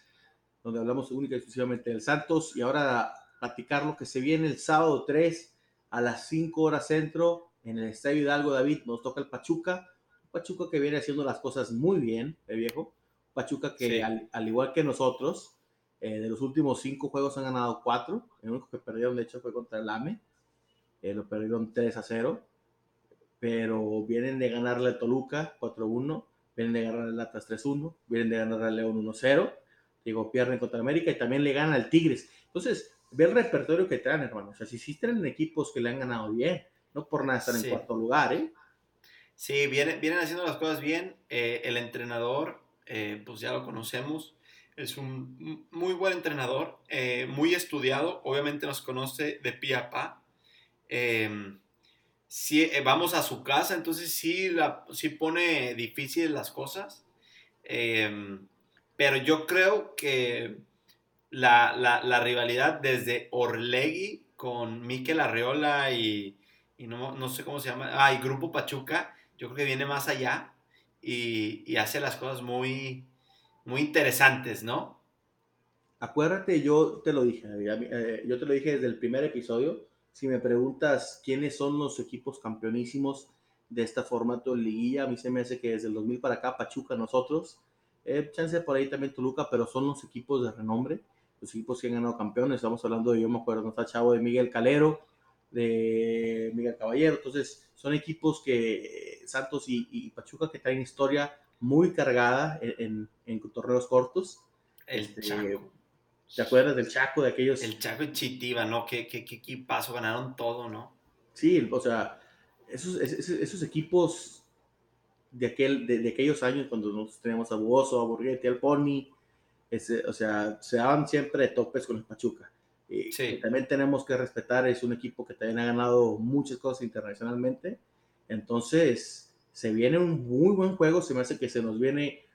Speaker 1: donde hablamos única y exclusivamente del Santos. Y ahora platicar lo que se viene el sábado 3 a las 5 horas centro en el Estadio Hidalgo David, nos toca el Pachuca, Pachuca que viene haciendo las cosas muy bien, el viejo, Pachuca que al, igual que nosotros, eh, de los últimos 5 juegos han ganado 4, el único que perdieron de hecho fue contra el AME, eh, lo perdieron 3 a 0 pero vienen de ganarle a Toluca 4-1, vienen de ganarle al Atlas 3-1, vienen de ganarle al León 1-0, digo, pierden contra América y también le ganan al Tigres. Entonces, ve el repertorio que traen, hermano. O sea, si sí tienen equipos que le han ganado bien, no por nada están en cuarto lugar, ¿eh?
Speaker 2: Sí, vienen, vienen haciendo las cosas bien. Eh, el entrenador, eh, pues ya lo conocemos, es un muy buen entrenador, eh, muy estudiado, obviamente nos conoce de pie a pa Em, si eh, vamos a su casa, entonces sí, la, sí pone difíciles las cosas. Em, pero yo creo que la, la, rivalidad desde Orlegui con Mikel Arreola y, y no, no, sé cómo se llama, ah, y Grupo Pachuca, yo creo que viene más allá y, y hace las cosas muy, muy interesantes, ¿no?
Speaker 1: Acuérdate, yo te lo dije, eh, yo te lo dije desde el primer episodio. Si me preguntas quiénes son los equipos campeonísimos de esta formato de liguilla, a mí se me hace que desde el 2000 para acá, Pachuca, nosotros, eh, chance por ahí también Toluca, pero son los equipos de renombre, los equipos que han ganado campeones. Estamos hablando de, yo me acuerdo, no está chavo de Miguel Calero, de Miguel Caballero. Entonces, son equipos que Santos y, Pachuca que traen historia muy cargada en, en, torneos cortos.
Speaker 2: El este, Chaco.
Speaker 1: ¿Te acuerdas del Chaco, de aquellos?
Speaker 2: El Chaco y Chitiba, ¿no? ¿Qué, qué, qué equipazo? Ganaron todo, ¿no?
Speaker 1: Sí, o sea, esos, esos, equipos de, aquel, de, aquellos años cuando nosotros teníamos a Buoso, a Burguete, al Pony, ese, o sea, se daban siempre de topes con el Pachuca. Y sí. también tenemos que respetar, es un equipo que también ha ganado muchas cosas internacionalmente. Entonces, se viene un muy buen juego, se me hace que se nos viene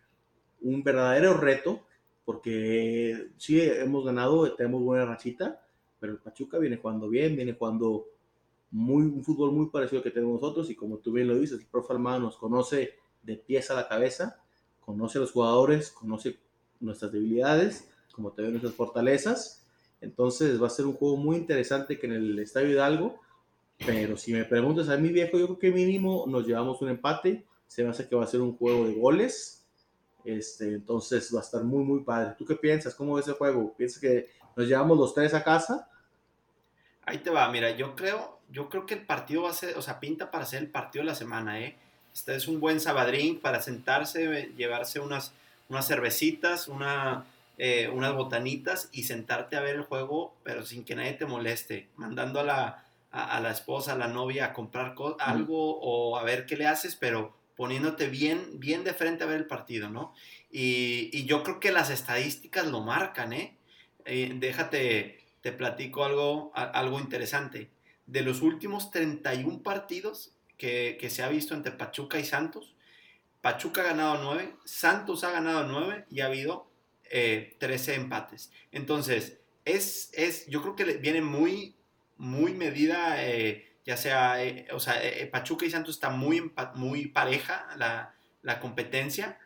Speaker 1: un verdadero reto porque sí hemos ganado, tenemos buena rachita, pero el Pachuca viene jugando bien, viene jugando muy, un fútbol muy parecido al que tenemos nosotros y como tú bien lo dices, el profe Almada nos conoce de pies a la cabeza, conoce a los jugadores, conoce nuestras debilidades, como también nuestras fortalezas, entonces va a ser un juego muy interesante que en el Estadio Hidalgo, pero si me preguntas a mi viejo, yo creo que mínimo nos llevamos un empate, se me hace que va a ser un juego de goles, este, entonces va a estar muy, muy padre. ¿Tú qué piensas? ¿Cómo ves el juego? ¿Piensas que nos llevamos los tres a casa?
Speaker 2: Ahí te va, mira, yo creo, yo creo que el partido va a ser, o sea, pinta para ser el partido de la semana, ¿eh? Este es un buen sabadrín para sentarse, llevarse unas, unas cervecitas, una, eh, unas botanitas y sentarte a ver el juego, pero sin que nadie te moleste, mandando a la, a, la esposa, a la novia a comprar algo o a ver qué le haces, pero poniéndote bien, bien de frente a ver el partido, ¿no? Y, yo creo que las estadísticas lo marcan, ¿eh? eh déjate, te platico algo, algo interesante. De los últimos 31 partidos que, se ha visto entre Pachuca y Santos, Pachuca ha ganado 9, Santos ha ganado 9 y ha habido 13 eh, empates. Entonces, es, es, yo creo que viene muy, muy medida eh, ya sea, eh, o sea, eh, Pachuca y Santos está muy, muy pareja la, la competencia,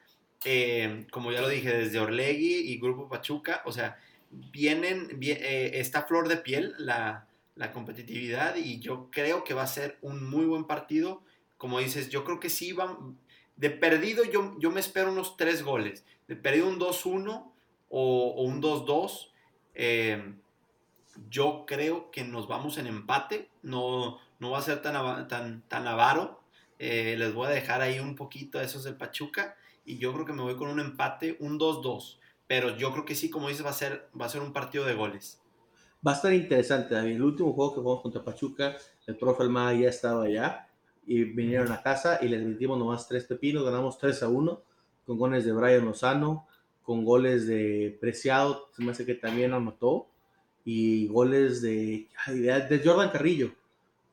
Speaker 2: eh, como ya lo dije, desde Orlegui y Grupo Pachuca, o sea, vienen, esta flor de piel la, la, competitividad y yo creo que va a ser un muy buen partido, como dices, yo creo que sí van, de perdido yo, yo me espero unos tres goles, de perdido un 2-1 o, o, un 2-2, yo creo que nos vamos en empate, no, no va a ser tan, tan, tan avaro. Eh, les voy a dejar ahí un poquito a esos del Pachuca y yo creo que me voy con un empate, un 2-2. Pero yo creo que sí, como dices, va a ser, va a ser un partido de goles.
Speaker 1: Va a estar interesante, David. El último juego que jugamos contra Pachuca, el profe Almada ya estaba allá y vinieron a casa y les metimos nomás tres pepinos, ganamos 3 a 1 con goles de Brian Lozano, con goles de Preciado, se me hace que también anotó, y goles de, de Jordan Carrillo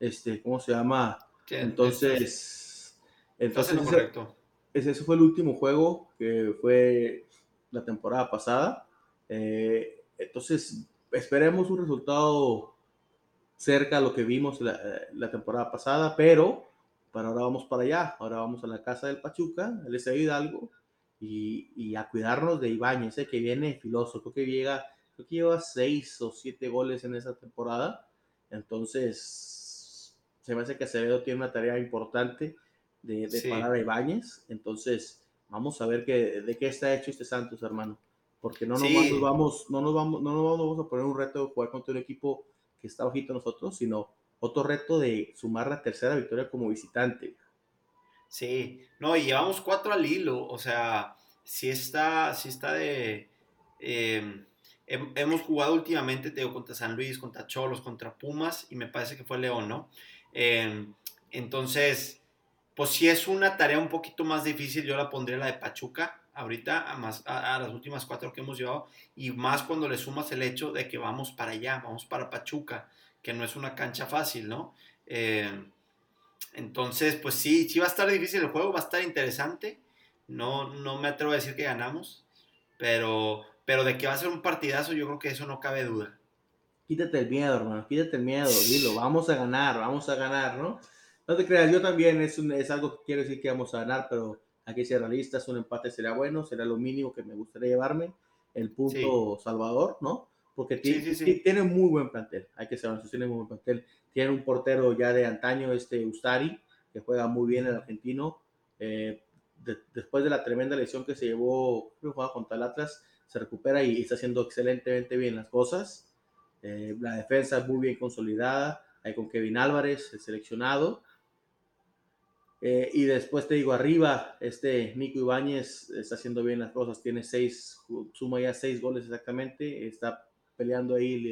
Speaker 1: este, ¿cómo se llama? Entonces, entonces ese, fue el último juego que fue la temporada pasada. Eh, entonces, esperemos un resultado cerca a lo que vimos la, la, temporada pasada, pero para ahora vamos para allá, ahora vamos a la casa del Pachuca, el S. Hidalgo, y, y, a cuidarnos de Ibáñez, que viene filoso, creo que llega, creo que lleva seis o siete goles en esa temporada, entonces se me hace que Acevedo tiene una tarea importante de, de parar a Ibáñez. Entonces, vamos a ver qué, de qué está hecho este Santos, hermano. Porque no, nos vamos, no, nos vamos, no nos vamos a poner un reto de jugar contra un equipo que está bajito nosotros, sino otro reto de sumar la tercera victoria como visitante.
Speaker 2: Sí, no, y llevamos cuatro al hilo, o sea, si está, si está de... Em, hemos jugado últimamente, te digo, contra San Luis, contra Cholos, contra Pumas, y me parece que fue León, ¿no? Em, entonces, pues si es una tarea un poquito más difícil, yo la pondría la de Pachuca ahorita a, más, a, las últimas cuatro que hemos llevado y más cuando le sumas el hecho de que vamos para allá, vamos para Pachuca. que no es una cancha fácil, ¿no? Eh, entonces, pues sí, sí va a estar difícil el juego, va a estar interesante. No, no me atrevo a decir que ganamos, pero, pero de que va a ser un partidazo, yo creo que eso no cabe duda.
Speaker 1: Quítate el miedo, hermano, quítate el miedo, dilo, vamos a ganar, vamos a ganar, ¿no? No te creas, yo también es, es algo que quiero decir que vamos a ganar, pero hay que ser realistas, un empate sería bueno, será lo mínimo que me gustaría llevarme, el punto Salvador, ¿no? Porque tiene, muy buen plantel, hay que ser honestos, tiene muy buen plantel. Tiene un portero ya de antaño, este Ustari, que juega muy bien el argentino. Eh, después de la tremenda lesión que se llevó, creo que jugaba contra el Atlas, se recupera y, está haciendo excelentemente bien las cosas. Eh, la defensa muy bien consolidada, hay con Kevin Álvarez, el seleccionado. Eh, y después te digo, arriba, este Nico Ibáñez está haciendo bien las cosas, tiene seis, suma ya seis goles exactamente, está peleando ahí el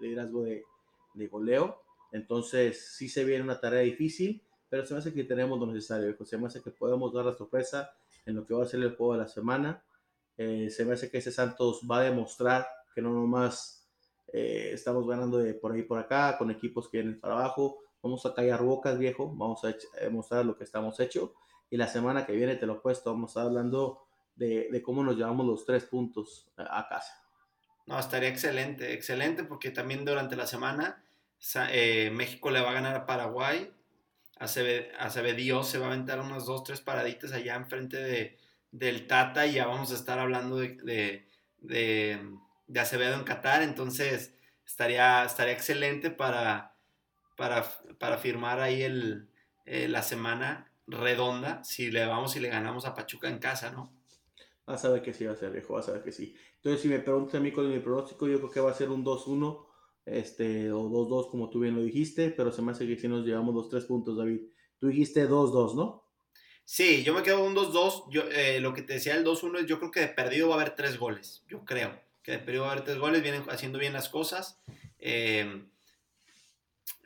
Speaker 1: liderazgo de, de goleo. Entonces, sí se viene una tarea difícil, pero se me hace que tenemos lo necesario. Se me hace que podemos dar la sorpresa en lo que va a ser el juego de la semana. Eh, se me hace que ese Santos va a demostrar que no nomás eh, estamos ganando por ahí por acá, con equipos que vienen para abajo. Vamos a callar bocas, viejo. Vamos a demostrar lo que estamos hecho. Y la semana que viene, te lo puesto, vamos a estar hablando de, de cómo nos llevamos los tres puntos a casa.
Speaker 2: No, estaría excelente, excelente, porque también durante la semana eh, México le va a ganar a Paraguay. Acevedo se va a aventar unas dos, tres paraditas allá enfrente de, del Tata y ya vamos a estar hablando de, de, Acevedo en Qatar. Entonces estaría, estaría excelente para, para, para firmar ahí el, eh, la semana redonda si le vamos y le ganamos a Pachuca en casa, ¿no?
Speaker 1: Vas a ver que sí va a ser, viejo, vas a ver que sí. Entonces, si me preguntas a mí con mi pronóstico, yo creo que va a ser un 2-1 este, o 2-2 como tú bien lo dijiste, pero se me hace que si nos llevamos los tres puntos, David. Tú dijiste 2-2, ¿no?
Speaker 2: Sí, yo me quedo un 2-2. Yo, eh, lo que te decía el 2-1 es yo creo que de perdido va a haber tres goles. Yo creo que de perdido va a haber tres goles. Vienen haciendo bien las cosas. Eh,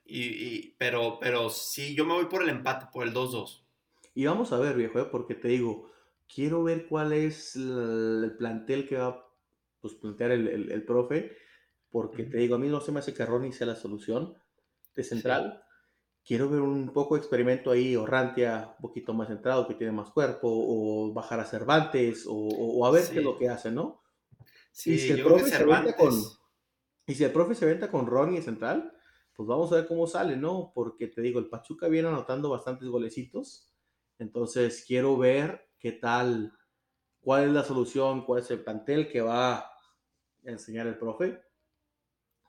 Speaker 2: y, pero, pero sí, yo me voy por el empate, por el 2-2.
Speaker 1: Y vamos a ver, viejo, ¿eh? porque te digo, quiero ver cuál es el plantel que va a pues, plantear el, el profe porque te digo, a mí no se me hace que Ronnie sea la solución de central. Quiero ver un poco de experimento ahí, Orrantia un poquito más centrado, que tiene más cuerpo, o bajar a Cervantes, o, a ver qué es lo que hace, ¿no? Sí, y si el profe se venta con Y si el profe se venta con Ronnie central, pues vamos a ver cómo sale, ¿no? Porque te digo, el Pachuca viene anotando bastantes golecitos. Entonces quiero ver qué tal, cuál es la solución, cuál es el plantel que va a enseñar el profe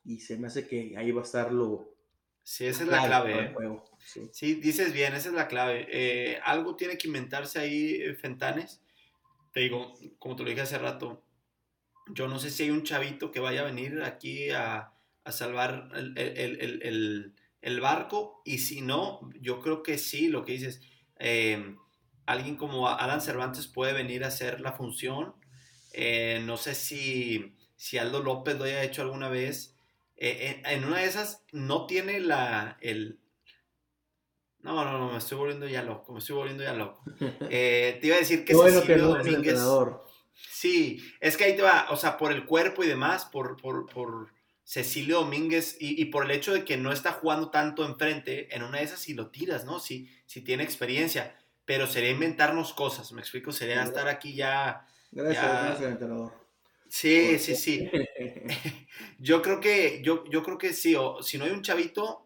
Speaker 1: y se me hace que ahí va a estar lo...
Speaker 2: Sí, esa es la clave. ¿eh? Sí. dices bien, esa es la clave. Eh, algo tiene que inventarse ahí eh, Fentanes. Te digo, como te lo dije hace rato, yo no sé si hay un chavito que vaya a venir aquí a, a salvar el, el, el, el, barco y si no, yo creo que sí, lo que dices, alguien como Alan Cervantes puede venir a hacer la función. no sé si, si Aldo López lo haya hecho alguna vez. Eh, en una de esas no tiene la, el... No, no, no, me estoy volviendo ya loco, me estoy volviendo ya loco. Eh, te iba a decir que Cecilio Domínguez... Sí, es que ahí te va, o sea, por el cuerpo y demás, por, por, por Cecilio Domínguez y, y, por el hecho de que no está jugando tanto enfrente, en una de esas si lo tiras, ¿no? Si, si tiene experiencia, pero sería inventarnos cosas, me explico, sería estar aquí ya... Gracias, gracias, entrenador. Sí, sí, sí. yo creo que, yo, yo creo que sí, o si no hay un chavito,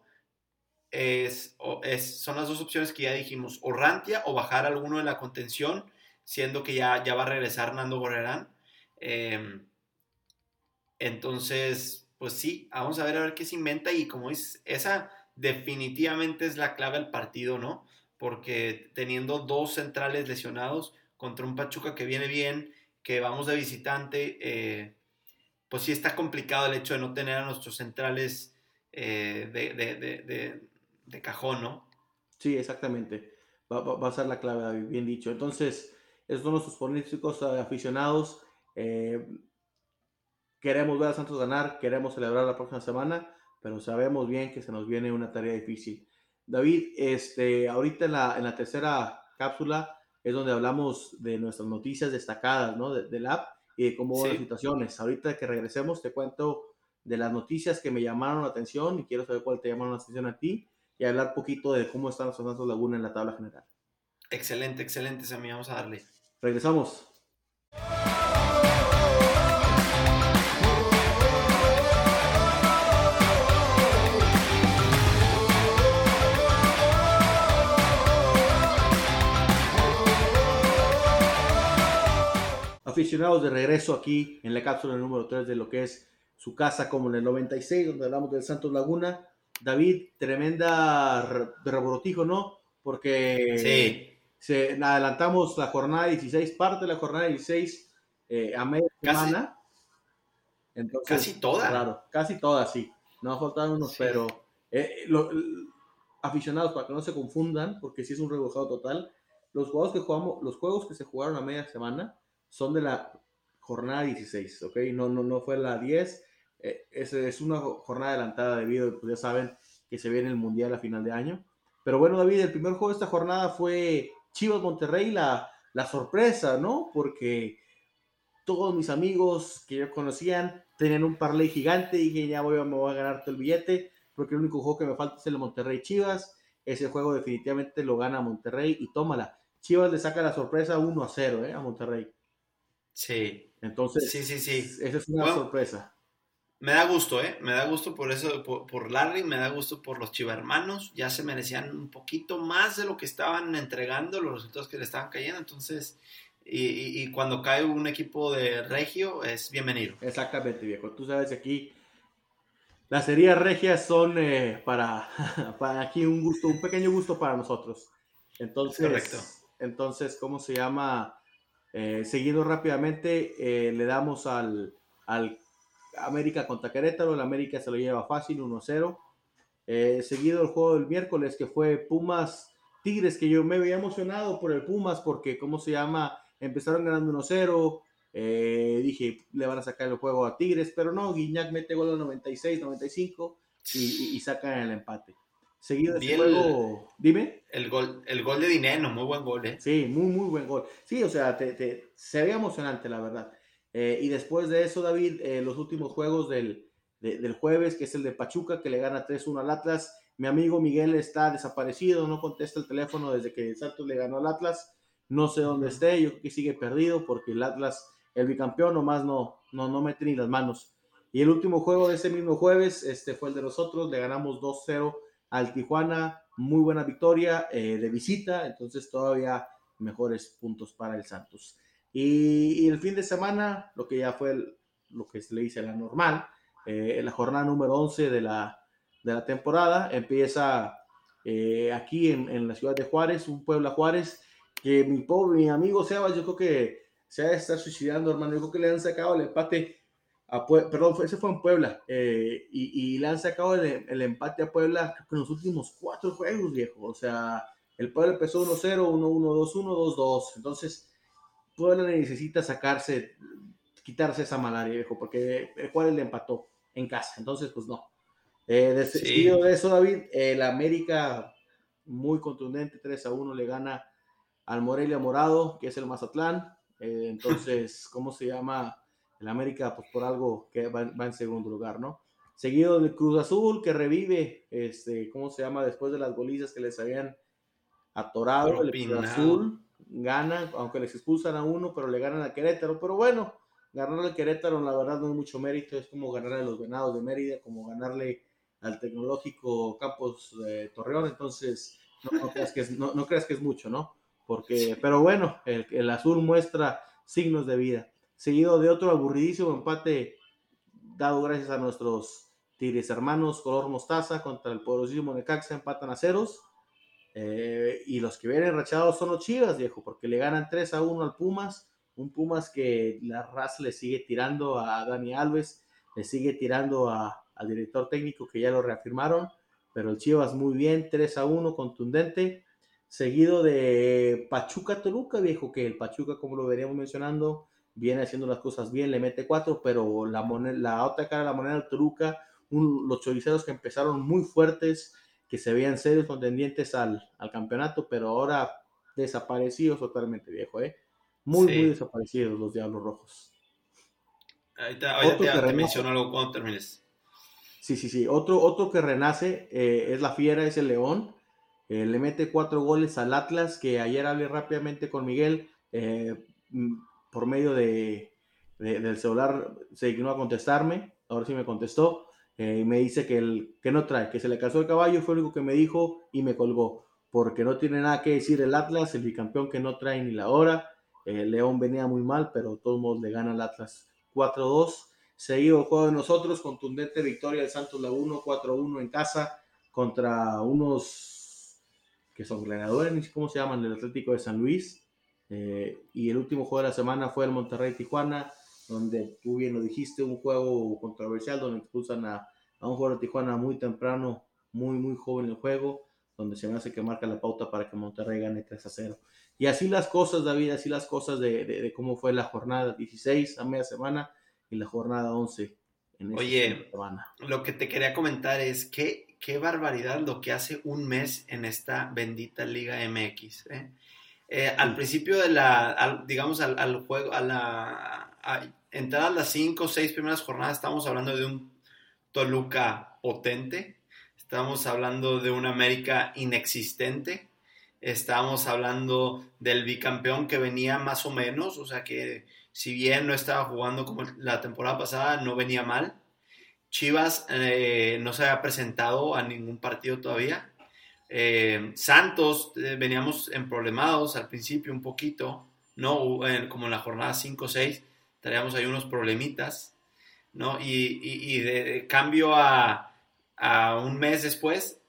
Speaker 2: es, es, son las dos opciones que ya dijimos, o Rantia o bajar alguno de la contención, siendo que ya, ya va a regresar Nando Borrerán. Em, entonces, pues sí, vamos a ver a ver qué se inventa y como es, esa definitivamente es la clave del partido, ¿no? Porque teniendo dos centrales lesionados contra un Pachuca que viene bien, que vamos de visitante, eh, pues sí está complicado el hecho de no tener a nuestros centrales eh, de, cajón, ¿no?
Speaker 1: Sí, exactamente. Va, a ser la clave, bien dicho. Entonces, esos son nuestros políticos eh, aficionados. queremos ver a Santos ganar, queremos celebrar la próxima semana, pero sabemos bien que se nos viene una tarea difícil. David, este, ahorita en la, en la tercera cápsula es donde hablamos de nuestras noticias destacadas, ¿no? del app y de cómo van las situaciones. Ahorita que regresemos te cuento de las noticias que me llamaron la atención y quiero saber cuál te llamaron la atención a ti y hablar un poquito de cómo están los Santos Laguna en la tabla general.
Speaker 2: Excelente, excelente, Sammy. Vamos a darle.
Speaker 1: Regresamos. aficionados de regreso aquí en la cápsula número 3 de lo que es su casa como en el 96, donde hablamos del Santos Laguna. David, tremenda reborotijo, ¿no? Porque se, adelantamos la jornada 16, parte de la jornada 16 eh, a media semana.
Speaker 2: Entonces, casi toda.
Speaker 1: Claro, casi toda, sí. No faltaron unos, pero eh, aficionados, para que no se confundan, porque si es un rebujado total, los juegos que jugamos, los juegos que se jugaron a media semana son de la jornada 16, ¿ok? No, no, no fue la 10. Eh, es, es, una jornada adelantada debido, pues ya saben que se viene el Mundial a final de año. Pero bueno, David, el primer juego de esta jornada fue Chivas Monterrey, la, la sorpresa, ¿no? Porque todos mis amigos que yo conocían tenían un parlay gigante y dije, ya voy, me voy a ganar todo el billete, porque el único juego que me falta es el Monterrey Chivas. Ese juego definitivamente lo gana Monterrey y tómala. Chivas le saca la sorpresa 1 a 0 ¿eh? a Monterrey.
Speaker 2: Sí.
Speaker 1: Entonces,
Speaker 2: sí, sí, sí.
Speaker 1: esa es una sorpresa.
Speaker 2: Me da gusto, ¿eh? Me da gusto por eso, por, Larry, me da gusto por los chivermanos. Ya se merecían un poquito más de lo que estaban entregando, los resultados que le estaban cayendo. Entonces, y, cuando cae un equipo de regio, es bienvenido.
Speaker 1: Exactamente, viejo. Tú sabes, aquí las heridas regias son eh, para, para aquí un gusto, un pequeño gusto para nosotros. Entonces, Correcto. Entonces, ¿cómo se llama? Eh, seguido rápidamente, eh, le damos al, al, América contra Querétaro. El América se lo lleva fácil, 1-0. Eh, seguido el juego del miércoles, que fue Pumas Tigres, que yo me había emocionado por el Pumas, porque, ¿cómo se llama? Empezaron ganando 1-0. dije, le van a sacar el juego a Tigres, pero no, Guiñac mete gol al 96, 95 y, y sacan el empate. Seguido de juego, dime.
Speaker 2: El gol, el gol de Dinero, muy buen gol, ¿eh?
Speaker 1: Sí, muy, muy buen gol. Sí, o sea, te, se veía emocionante, la verdad. Eh, y después de eso, David, eh, los últimos juegos del, del jueves, que es el de Pachuca, que le gana 3-1 al Atlas. Mi amigo Miguel está desaparecido, no contesta el teléfono desde que Santos le ganó al Atlas. No sé dónde esté, yo creo que sigue perdido porque el Atlas, el bicampeón, nomás no, no, no mete ni las manos. Y el último juego de ese mismo jueves este fue el de nosotros, le ganamos 2-0 al Tijuana, muy buena victoria eh, de visita, entonces todavía mejores puntos para el Santos. Y, el fin de semana, lo que ya fue lo que se le dice la normal, eh, la jornada número 11 de la, de la temporada, empieza eh, aquí en, en, la ciudad de Juárez, un Puebla Juárez, que mi pobre, mi amigo Sebas, yo creo que se ha de estar suicidando, hermano, yo creo que le han sacado el empate perdón, ese fue en Puebla, eh, y, le han sacado el, empate a Puebla en los últimos cuatro juegos, viejo. O sea, el Puebla empezó 1-0, 1-1, 2-1, 2-2. Entonces, Puebla necesita sacarse, quitarse esa malaria, viejo, porque el Juárez le empató en casa. Entonces, pues no. Eh, de, de eso, David, el América muy contundente, 3 a 1 le gana al Morelia Morado, que es el Mazatlán. Eh, entonces, ¿cómo se llama? El América, pues por algo que va, en segundo lugar, ¿no? Seguido del Cruz Azul, que revive, este, ¿cómo se llama? Después de las golizas que les habían atorado, el Cruz Azul gana, aunque les expulsan a uno, pero le ganan a Querétaro. Pero bueno, ganar al Querétaro, la verdad, no es mucho mérito. Es como ganarle a los Venados de Mérida, como ganarle al Tecnológico Campos de Torreón. Entonces, no, creas, que es, no, creas que es mucho, ¿no? Porque, pero bueno, el, el azul muestra signos de vida seguido de otro aburridísimo empate dado gracias a nuestros Tigres hermanos color mostaza contra el poderosísimo Necaxa empatan a ceros. Eh, y los que vienen rachados son los Chivas, viejo, porque le ganan 3 a 1 al Pumas. Un Pumas que la raza le sigue tirando a Dani Alves, le sigue tirando al director técnico que ya lo reafirmaron. Pero el Chivas muy bien, 3 a 1, contundente. Seguido de Pachuca Toluca, viejo, que el Pachuca, como lo veríamos mencionando, viene haciendo las cosas bien, le mete cuatro, pero la, otra cara de la moneda del Toluca, los choriceros que empezaron muy fuertes, que se veían serios contendientes al, al campeonato, pero ahora desaparecidos totalmente, viejo, ¿eh? Muy, muy desaparecidos los Diablos Rojos.
Speaker 2: Ahorita, te, menciono algo cuando termines.
Speaker 1: Sí, sí, sí. Otro, otro que renace eh, es la fiera, es el León. Eh, le mete cuatro goles al Atlas, que ayer hablé rápidamente con Miguel eh, mm, por medio de, del celular, se dignó a contestarme, ahora sí me contestó, y me dice que, el, que no trae, que se le casó el caballo, fue lo único que me dijo y me colgó, porque no tiene nada que decir el Atlas, el bicampeón que no trae ni la hora. El León venía muy mal, pero de todos modos le gana al Atlas 4-2 seguido el juego de nosotros, contundente victoria de Santos Laguna 4-1 en casa contra unos que son ganadores, cómo se llaman, el Atlético de San Luis. Eh, y el último juego de la semana fue el Monterrey Tijuana, donde tú bien lo dijiste, un juego controversial donde expulsan a, a un jugador de Tijuana muy temprano, muy, muy joven en el juego, donde se me hace que marca la pauta para que Monterrey gane 3 a 0. Y así las cosas, David, así las cosas de, de, de cómo fue la jornada 16 a media semana y la jornada 11.
Speaker 2: En Oye, lo que te quería comentar es que qué barbaridad lo que hace un mes en esta bendita Liga MX. ¿eh? Eh, al principio de la, digamos, al, juego, a la a entrada a las cinco o seis primeras jornadas, estamos hablando de un Toluca potente, estamos hablando de un América inexistente, estamos hablando del bicampeón que venía más o menos, o sea que si bien no estaba jugando como la temporada pasada, no venía mal. Chivas eh, no se había presentado a ningún partido todavía. Eh, Santos, eh, veníamos en problemados al principio un poquito, ¿no? como en la jornada 5 o 6, teníamos ahí unos problemitas, ¿no? Y, de, cambio a, a, un mes después,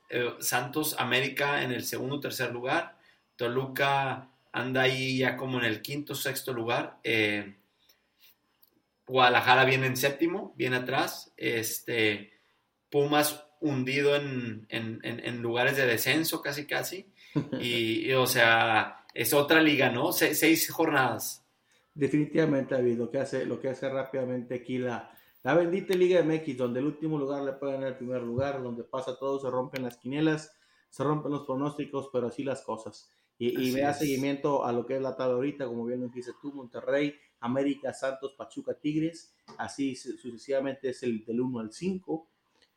Speaker 2: Santos América en el segundo o tercer lugar, Toluca anda ahí ya como en el quinto, sexto lugar. Eh, Guadalajara viene en séptimo, viene atrás. Este, Pumas hundido en, lugares de descenso casi casi. Y, o sea, es otra liga, ¿no? seis jornadas.
Speaker 1: Definitivamente, David, lo que hace, lo que hace rápidamente aquí la, la bendita Liga MX, donde el último lugar le puede ganar el primer lugar, donde pasa todo, se rompen las quinielas, se rompen los pronósticos, pero así las cosas y, y me da seguimiento a lo que es la tabla ahorita, como bien lo dices tú, Monterrey, América, Santos, Pachuca, Tigres, así sucesivamente es el del 1 al 5,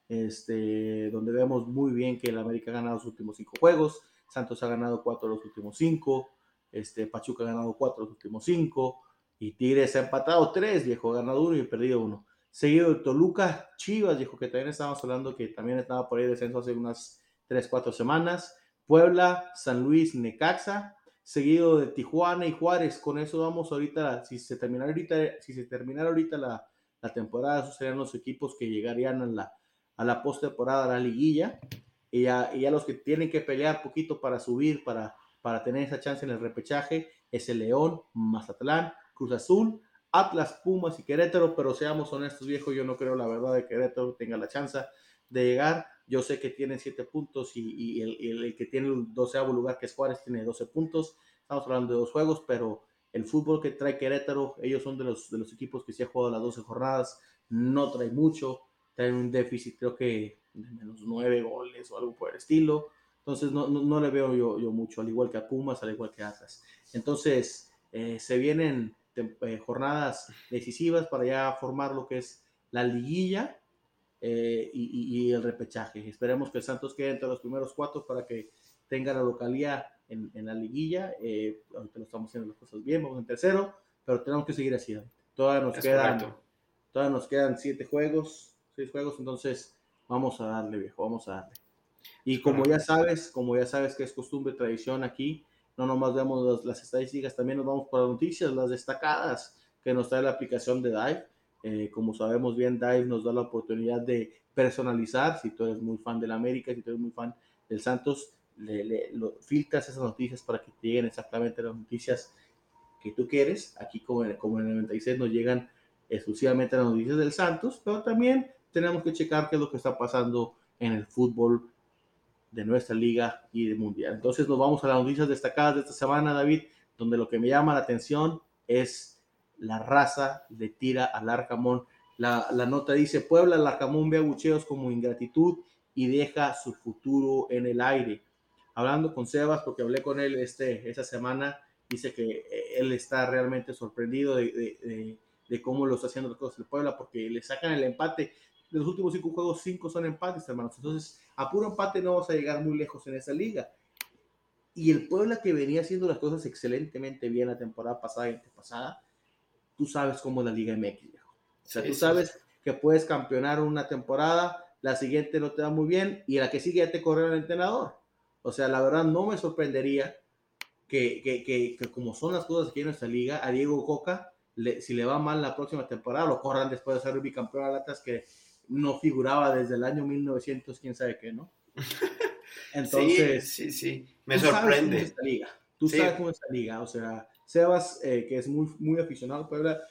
Speaker 1: este, donde vemos muy bien que el América ha ganado los últimos 5 juegos, Santos ha ganado 4 de los últimos 5, este, Pachuca ha ganado 4 de los últimos 5, y Tigres ha empatado 3, viejo, ha ganado 1 y perdido 1. Seguido de Toluca, Chivas, dijo que también estábamos hablando que también estaba por ahí descenso hace unas 3, 4 semanas. Puebla, San Luis, Necaxa, seguido de Tijuana y Juárez. Con eso vamos ahorita, si se terminara ahorita, si se terminara ahorita la, temporada, esos serían los equipos que llegarían a la, a la postemporada, a la liguilla. Y ya, y ya, los que tienen que pelear poquito para subir, para, para tener esa chance en el repechaje, es el León, Mazatlán, Cruz Azul, Atlas, Pumas y Querétaro, pero seamos honestos, viejo, yo no creo la verdad de que Querétaro tenga la chance de llegar. Yo sé que tiene 7 puntos y, el, que tiene el doceavo lugar, que es Juárez, tiene 12 puntos. Estamos hablando de dos juegos, pero el fútbol que trae Querétaro, ellos son de los, de los equipos que se han jugado las 12 jornadas, no trae mucho, traen un déficit creo que de menos 9 goles o algo por el estilo. Entonces no, no, le veo yo, yo, mucho, al igual que a Pumas, al igual que a Atlas. Entonces eh, se vienen eh, jornadas decisivas para ya formar lo que es la liguilla eh, y, el repechaje. Esperemos que Santos quede entre los primeros cuatro para que tenga la localidad en, la liguilla. Eh, ahorita lo estamos haciendo las cosas bien, vamos en tercero, pero tenemos que seguir así. Todavía nos, quedan, todavía nos quedan siete juegos, seis juegos, entonces vamos a darle, viejo, vamos a darle. Y como ya sabes, como ya sabes que es costumbre, tradición aquí, no nomás vemos las, estadísticas, también nos vamos por las noticias, las destacadas que nos trae la aplicación de Dive. Eh, como sabemos bien, Dive nos da la oportunidad de personalizar. Si tú eres muy fan del América, si tú eres muy fan del Santos, le, filtras esas noticias para que te lleguen exactamente las noticias que tú quieres. Aquí, como en, como en el 96, nos llegan exclusivamente las noticias del Santos, pero también tenemos que checar qué es lo que está pasando en el fútbol de nuestra liga y de mundial. Entonces nos vamos a las noticias destacadas de esta semana, David, donde lo que me llama la atención es la raza le tira al Arcamón. La, nota dice, Puebla, el Arcamón ve abucheos como ingratitud y deja su futuro en el aire. Hablando con Sebas, porque hablé con él este, esa semana, dice que eh, él está realmente sorprendido de, cómo lo está haciendo el Puebla, porque le sacan el empate, de los últimos cinco juegos, cinco son empates, hermanos. Entonces, a puro empate no vamos a llegar muy lejos en esa liga. Y el Puebla que venía haciendo las cosas excelentemente bien la temporada pasada y antepasada, tú sabes cómo es la Liga MX, viejo. O sea, tú sabes que puedes campeonar una temporada, la siguiente no te da muy bien y la que sigue ya te corre el entrenador. O sea, la verdad no me sorprendería que, que, que, como son las cosas aquí en nuestra liga, a Diego Coca, si le va mal la próxima temporada, lo corran después de ser bicampeón de Atlas que no figuraba desde el año 1900, quién sabe qué, ¿no?
Speaker 2: Entonces, sí, sí, sí. me sorprende.
Speaker 1: Sabes cómo liga. Tú sabes cómo es esta liga, o sea, Sebas, eh, que es muy, muy aficionado a Puebla,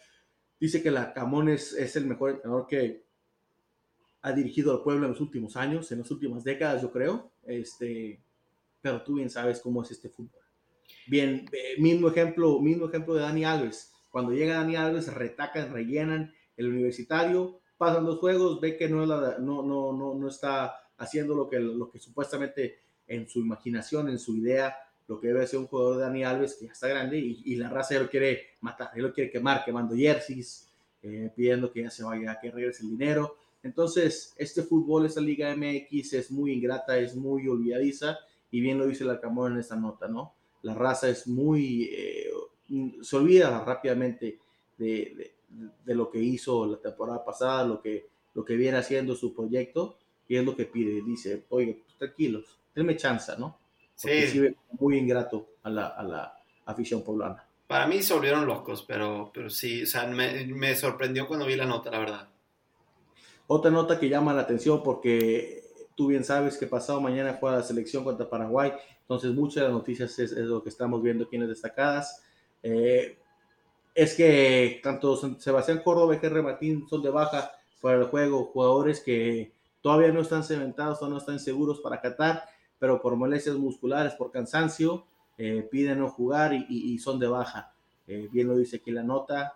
Speaker 1: dice que la Camón es, es el mejor entrenador que, ha dirigido al pueblo en los últimos años, en las últimas décadas, yo creo. Este, pero tú bien sabes cómo es este fútbol. Bien, eh, mismo ejemplo, mismo ejemplo de Dani Alves. Cuando llega Dani Alves, retacan, rellenan el universitario, pasan los juegos, ve que no, no, no, no, no está haciendo lo que, lo que supuestamente en su imaginación, en su idea, lo que debe ser un jugador de Dani Alves, que ya está grande, y, la raza ya lo quiere matar, él lo quiere quemar, quemando jerseys, eh, pidiendo que ya se vaya, que regrese el dinero. Entonces, este fútbol, esta Liga MX es muy ingrata, es muy olvidadiza, y bien lo dice el Alcamón en esta nota, ¿no? La raza es muy, eh, se olvida rápidamente de, lo que hizo la temporada pasada, lo que, lo que viene haciendo su proyecto, y es lo que pide, dice, oye, pues, tranquilos, denme chance, ¿no? Porque sí. muy ingrato a la, a la afición poblana.
Speaker 2: Para mí se volvieron locos, pero, pero sí, o sea, me, me sorprendió cuando vi la nota, la verdad.
Speaker 1: Otra nota que llama la atención porque tú bien sabes que pasado mañana juega la selección contra Paraguay, entonces muchas de las noticias es, lo que estamos viendo aquí en las destacadas. Eh, es que tanto Sebastián Córdoba y Henry Martín son de baja para el juego, jugadores que todavía no están cementados o no están seguros para Qatar, pero por molestias musculares, por cansancio, eh, piden no jugar y, son de baja. Eh, bien lo dice aquí la nota.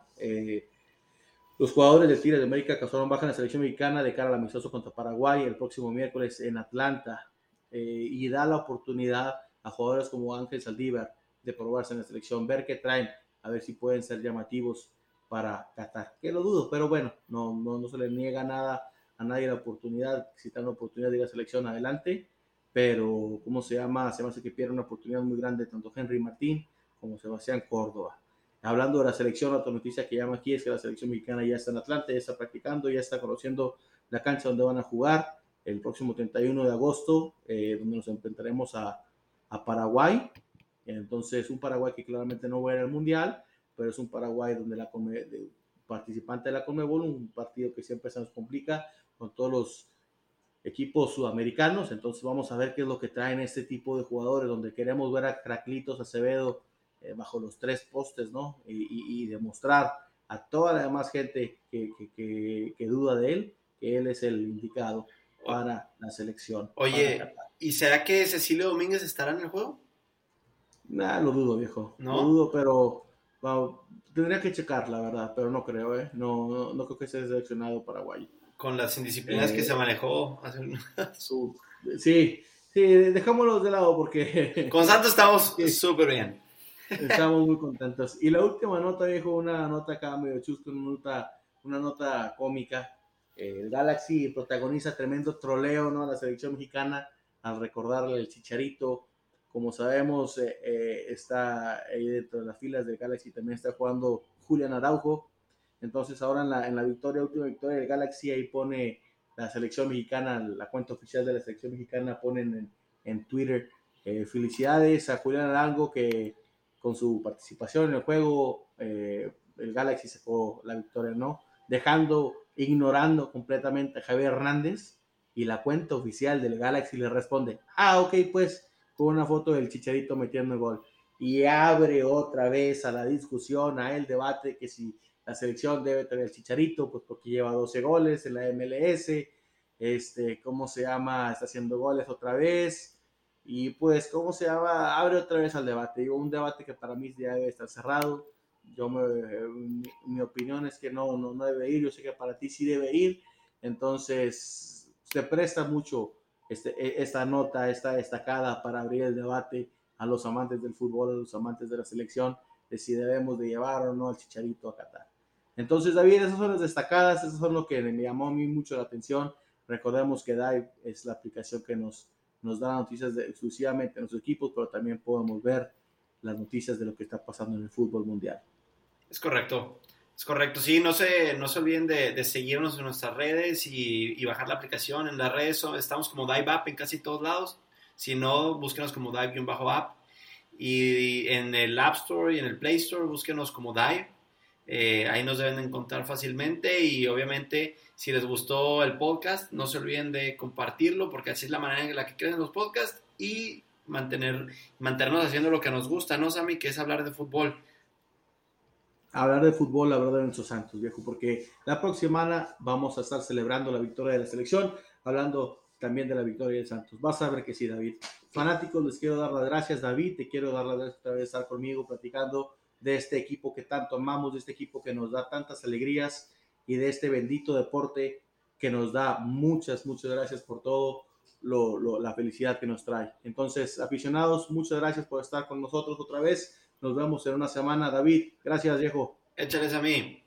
Speaker 1: Los jugadores de Tigres de América causaron baja en la selección mexicana de cara al amistoso contra Paraguay el próximo miércoles en Atlanta eh, y da la oportunidad a jugadores como Ángel Saldívar de probarse en la selección, ver qué traen, a ver si pueden ser llamativos para Qatar. Que lo dudo, pero bueno, no, no, no se le niega nada a nadie la oportunidad, si dan la oportunidad de ir a la selección adelante, pero ¿cómo se llama? Se me hace que pierde una oportunidad muy grande tanto Henry Martín como Sebastián Córdoba. Hablando de la selección, otra noticia que llama aquí es que la selección mexicana ya está en Atlanta, ya está practicando, ya está conociendo la cancha donde van a jugar el próximo 31 de agosto, eh, donde nos enfrentaremos a, a, Paraguay. Entonces, un Paraguay que claramente no va a ir al Mundial, pero es un Paraguay donde la de, participante de la Conmebol, un partido que siempre se nos complica con todos los equipos sudamericanos. Entonces, vamos a ver qué es lo que traen este tipo de jugadores, donde queremos ver a Craclitos Acevedo eh, bajo los tres postes, ¿no? Y, demostrar a toda la demás gente que, que, que, duda de él que él es el indicado para la selección.
Speaker 2: Oye, ¿y será que Cecilio Domínguez estará en el juego?
Speaker 1: Nah, lo dudo, viejo. ¿No? Lo dudo, pero tendría que checar, la verdad, pero no creo, ¿eh? No, no, creo que sea seleccionado Paraguay.
Speaker 2: Con las indisciplinas que se eh, manejó
Speaker 1: Sí, sí, dejámoslos de lado porque...
Speaker 2: Con Santos estamos súper bien.
Speaker 1: Estamos muy contentos. Y la última nota, viejo, una nota acá medio chusco, una nota, una nota cómica. El Galaxy protagoniza tremendo troleo ¿no? a la selección mexicana al recordarle el chicharito. Como sabemos, eh, eh, está ahí dentro de las filas del Galaxy también está jugando Julián Araujo. Entonces, ahora en la, en la victoria, última victoria del Galaxy, ahí pone la selección mexicana, la cuenta oficial de la selección mexicana, ponen en, en Twitter. Eh, felicidades a Julián Arango que con su participación en el juego, eh, el Galaxy sacó la victoria, ¿no? Dejando, ignorando completamente a Javier Hernández y la cuenta oficial del Galaxy le responde, ah, ok, pues, con una foto del Chicharito metiendo el gol. Y abre otra vez a la discusión, a el debate que si la selección debe tener el Chicharito, pues porque lleva 12 goles en la MLS, este, ¿cómo se llama? Está haciendo goles otra vez, y pues, ¿cómo se llama? Abre otra vez al debate. Digo, un debate que para mí ya debe estar cerrado. Yo me, mi, opinión es que no, no, no debe ir. Yo sé que para ti sí debe ir. Entonces, se presta mucho este, e, esta nota, esta destacada para abrir el debate a los amantes del fútbol, a los amantes de la selección, de si debemos de llevar o no al Chicharito a Qatar. Entonces, David, esas son las destacadas, esas son lo que me llamó a mí mucho la atención. Recordemos que Dive es la aplicación que nos, nos da noticias exclusivamente de nuestros equipos, pero también podemos ver las noticias de lo que está pasando en el fútbol mundial.
Speaker 2: Es correcto. Es correcto, sí, no se, no se olviden de, seguirnos en nuestras redes y, bajar la aplicación. En las redes estamos como Dive App en casi todos lados. Si no, búsquenos como Dive-App. Y en el App Store y en el Play Store, búsquenos como Dive. Eh, ahí nos deben encontrar fácilmente y obviamente si les gustó el podcast, no se olviden de compartirlo porque así es la manera en la que crecen los podcasts y mantener, mantenernos haciendo lo que nos gusta, ¿no, Sammy? Que es hablar de fútbol
Speaker 1: hablar de fútbol, hablar de nuestros Santos, viejo, porque la próxima semana vamos a estar celebrando la victoria de la selección, hablando también de la victoria de Santos. Vas a ver que sí, David. Fanáticos, les quiero dar las gracias, David, te quiero dar las gracias vez estar conmigo platicando de este equipo que tanto amamos, de este equipo que nos da tantas alegrías y de este bendito deporte que nos da muchas, muchas gracias por todo, lo, la felicidad que nos trae. Entonces, aficionados, muchas gracias por estar con nosotros otra vez. Nos vemos en una semana. David, gracias, viejo.
Speaker 2: Échales a mí.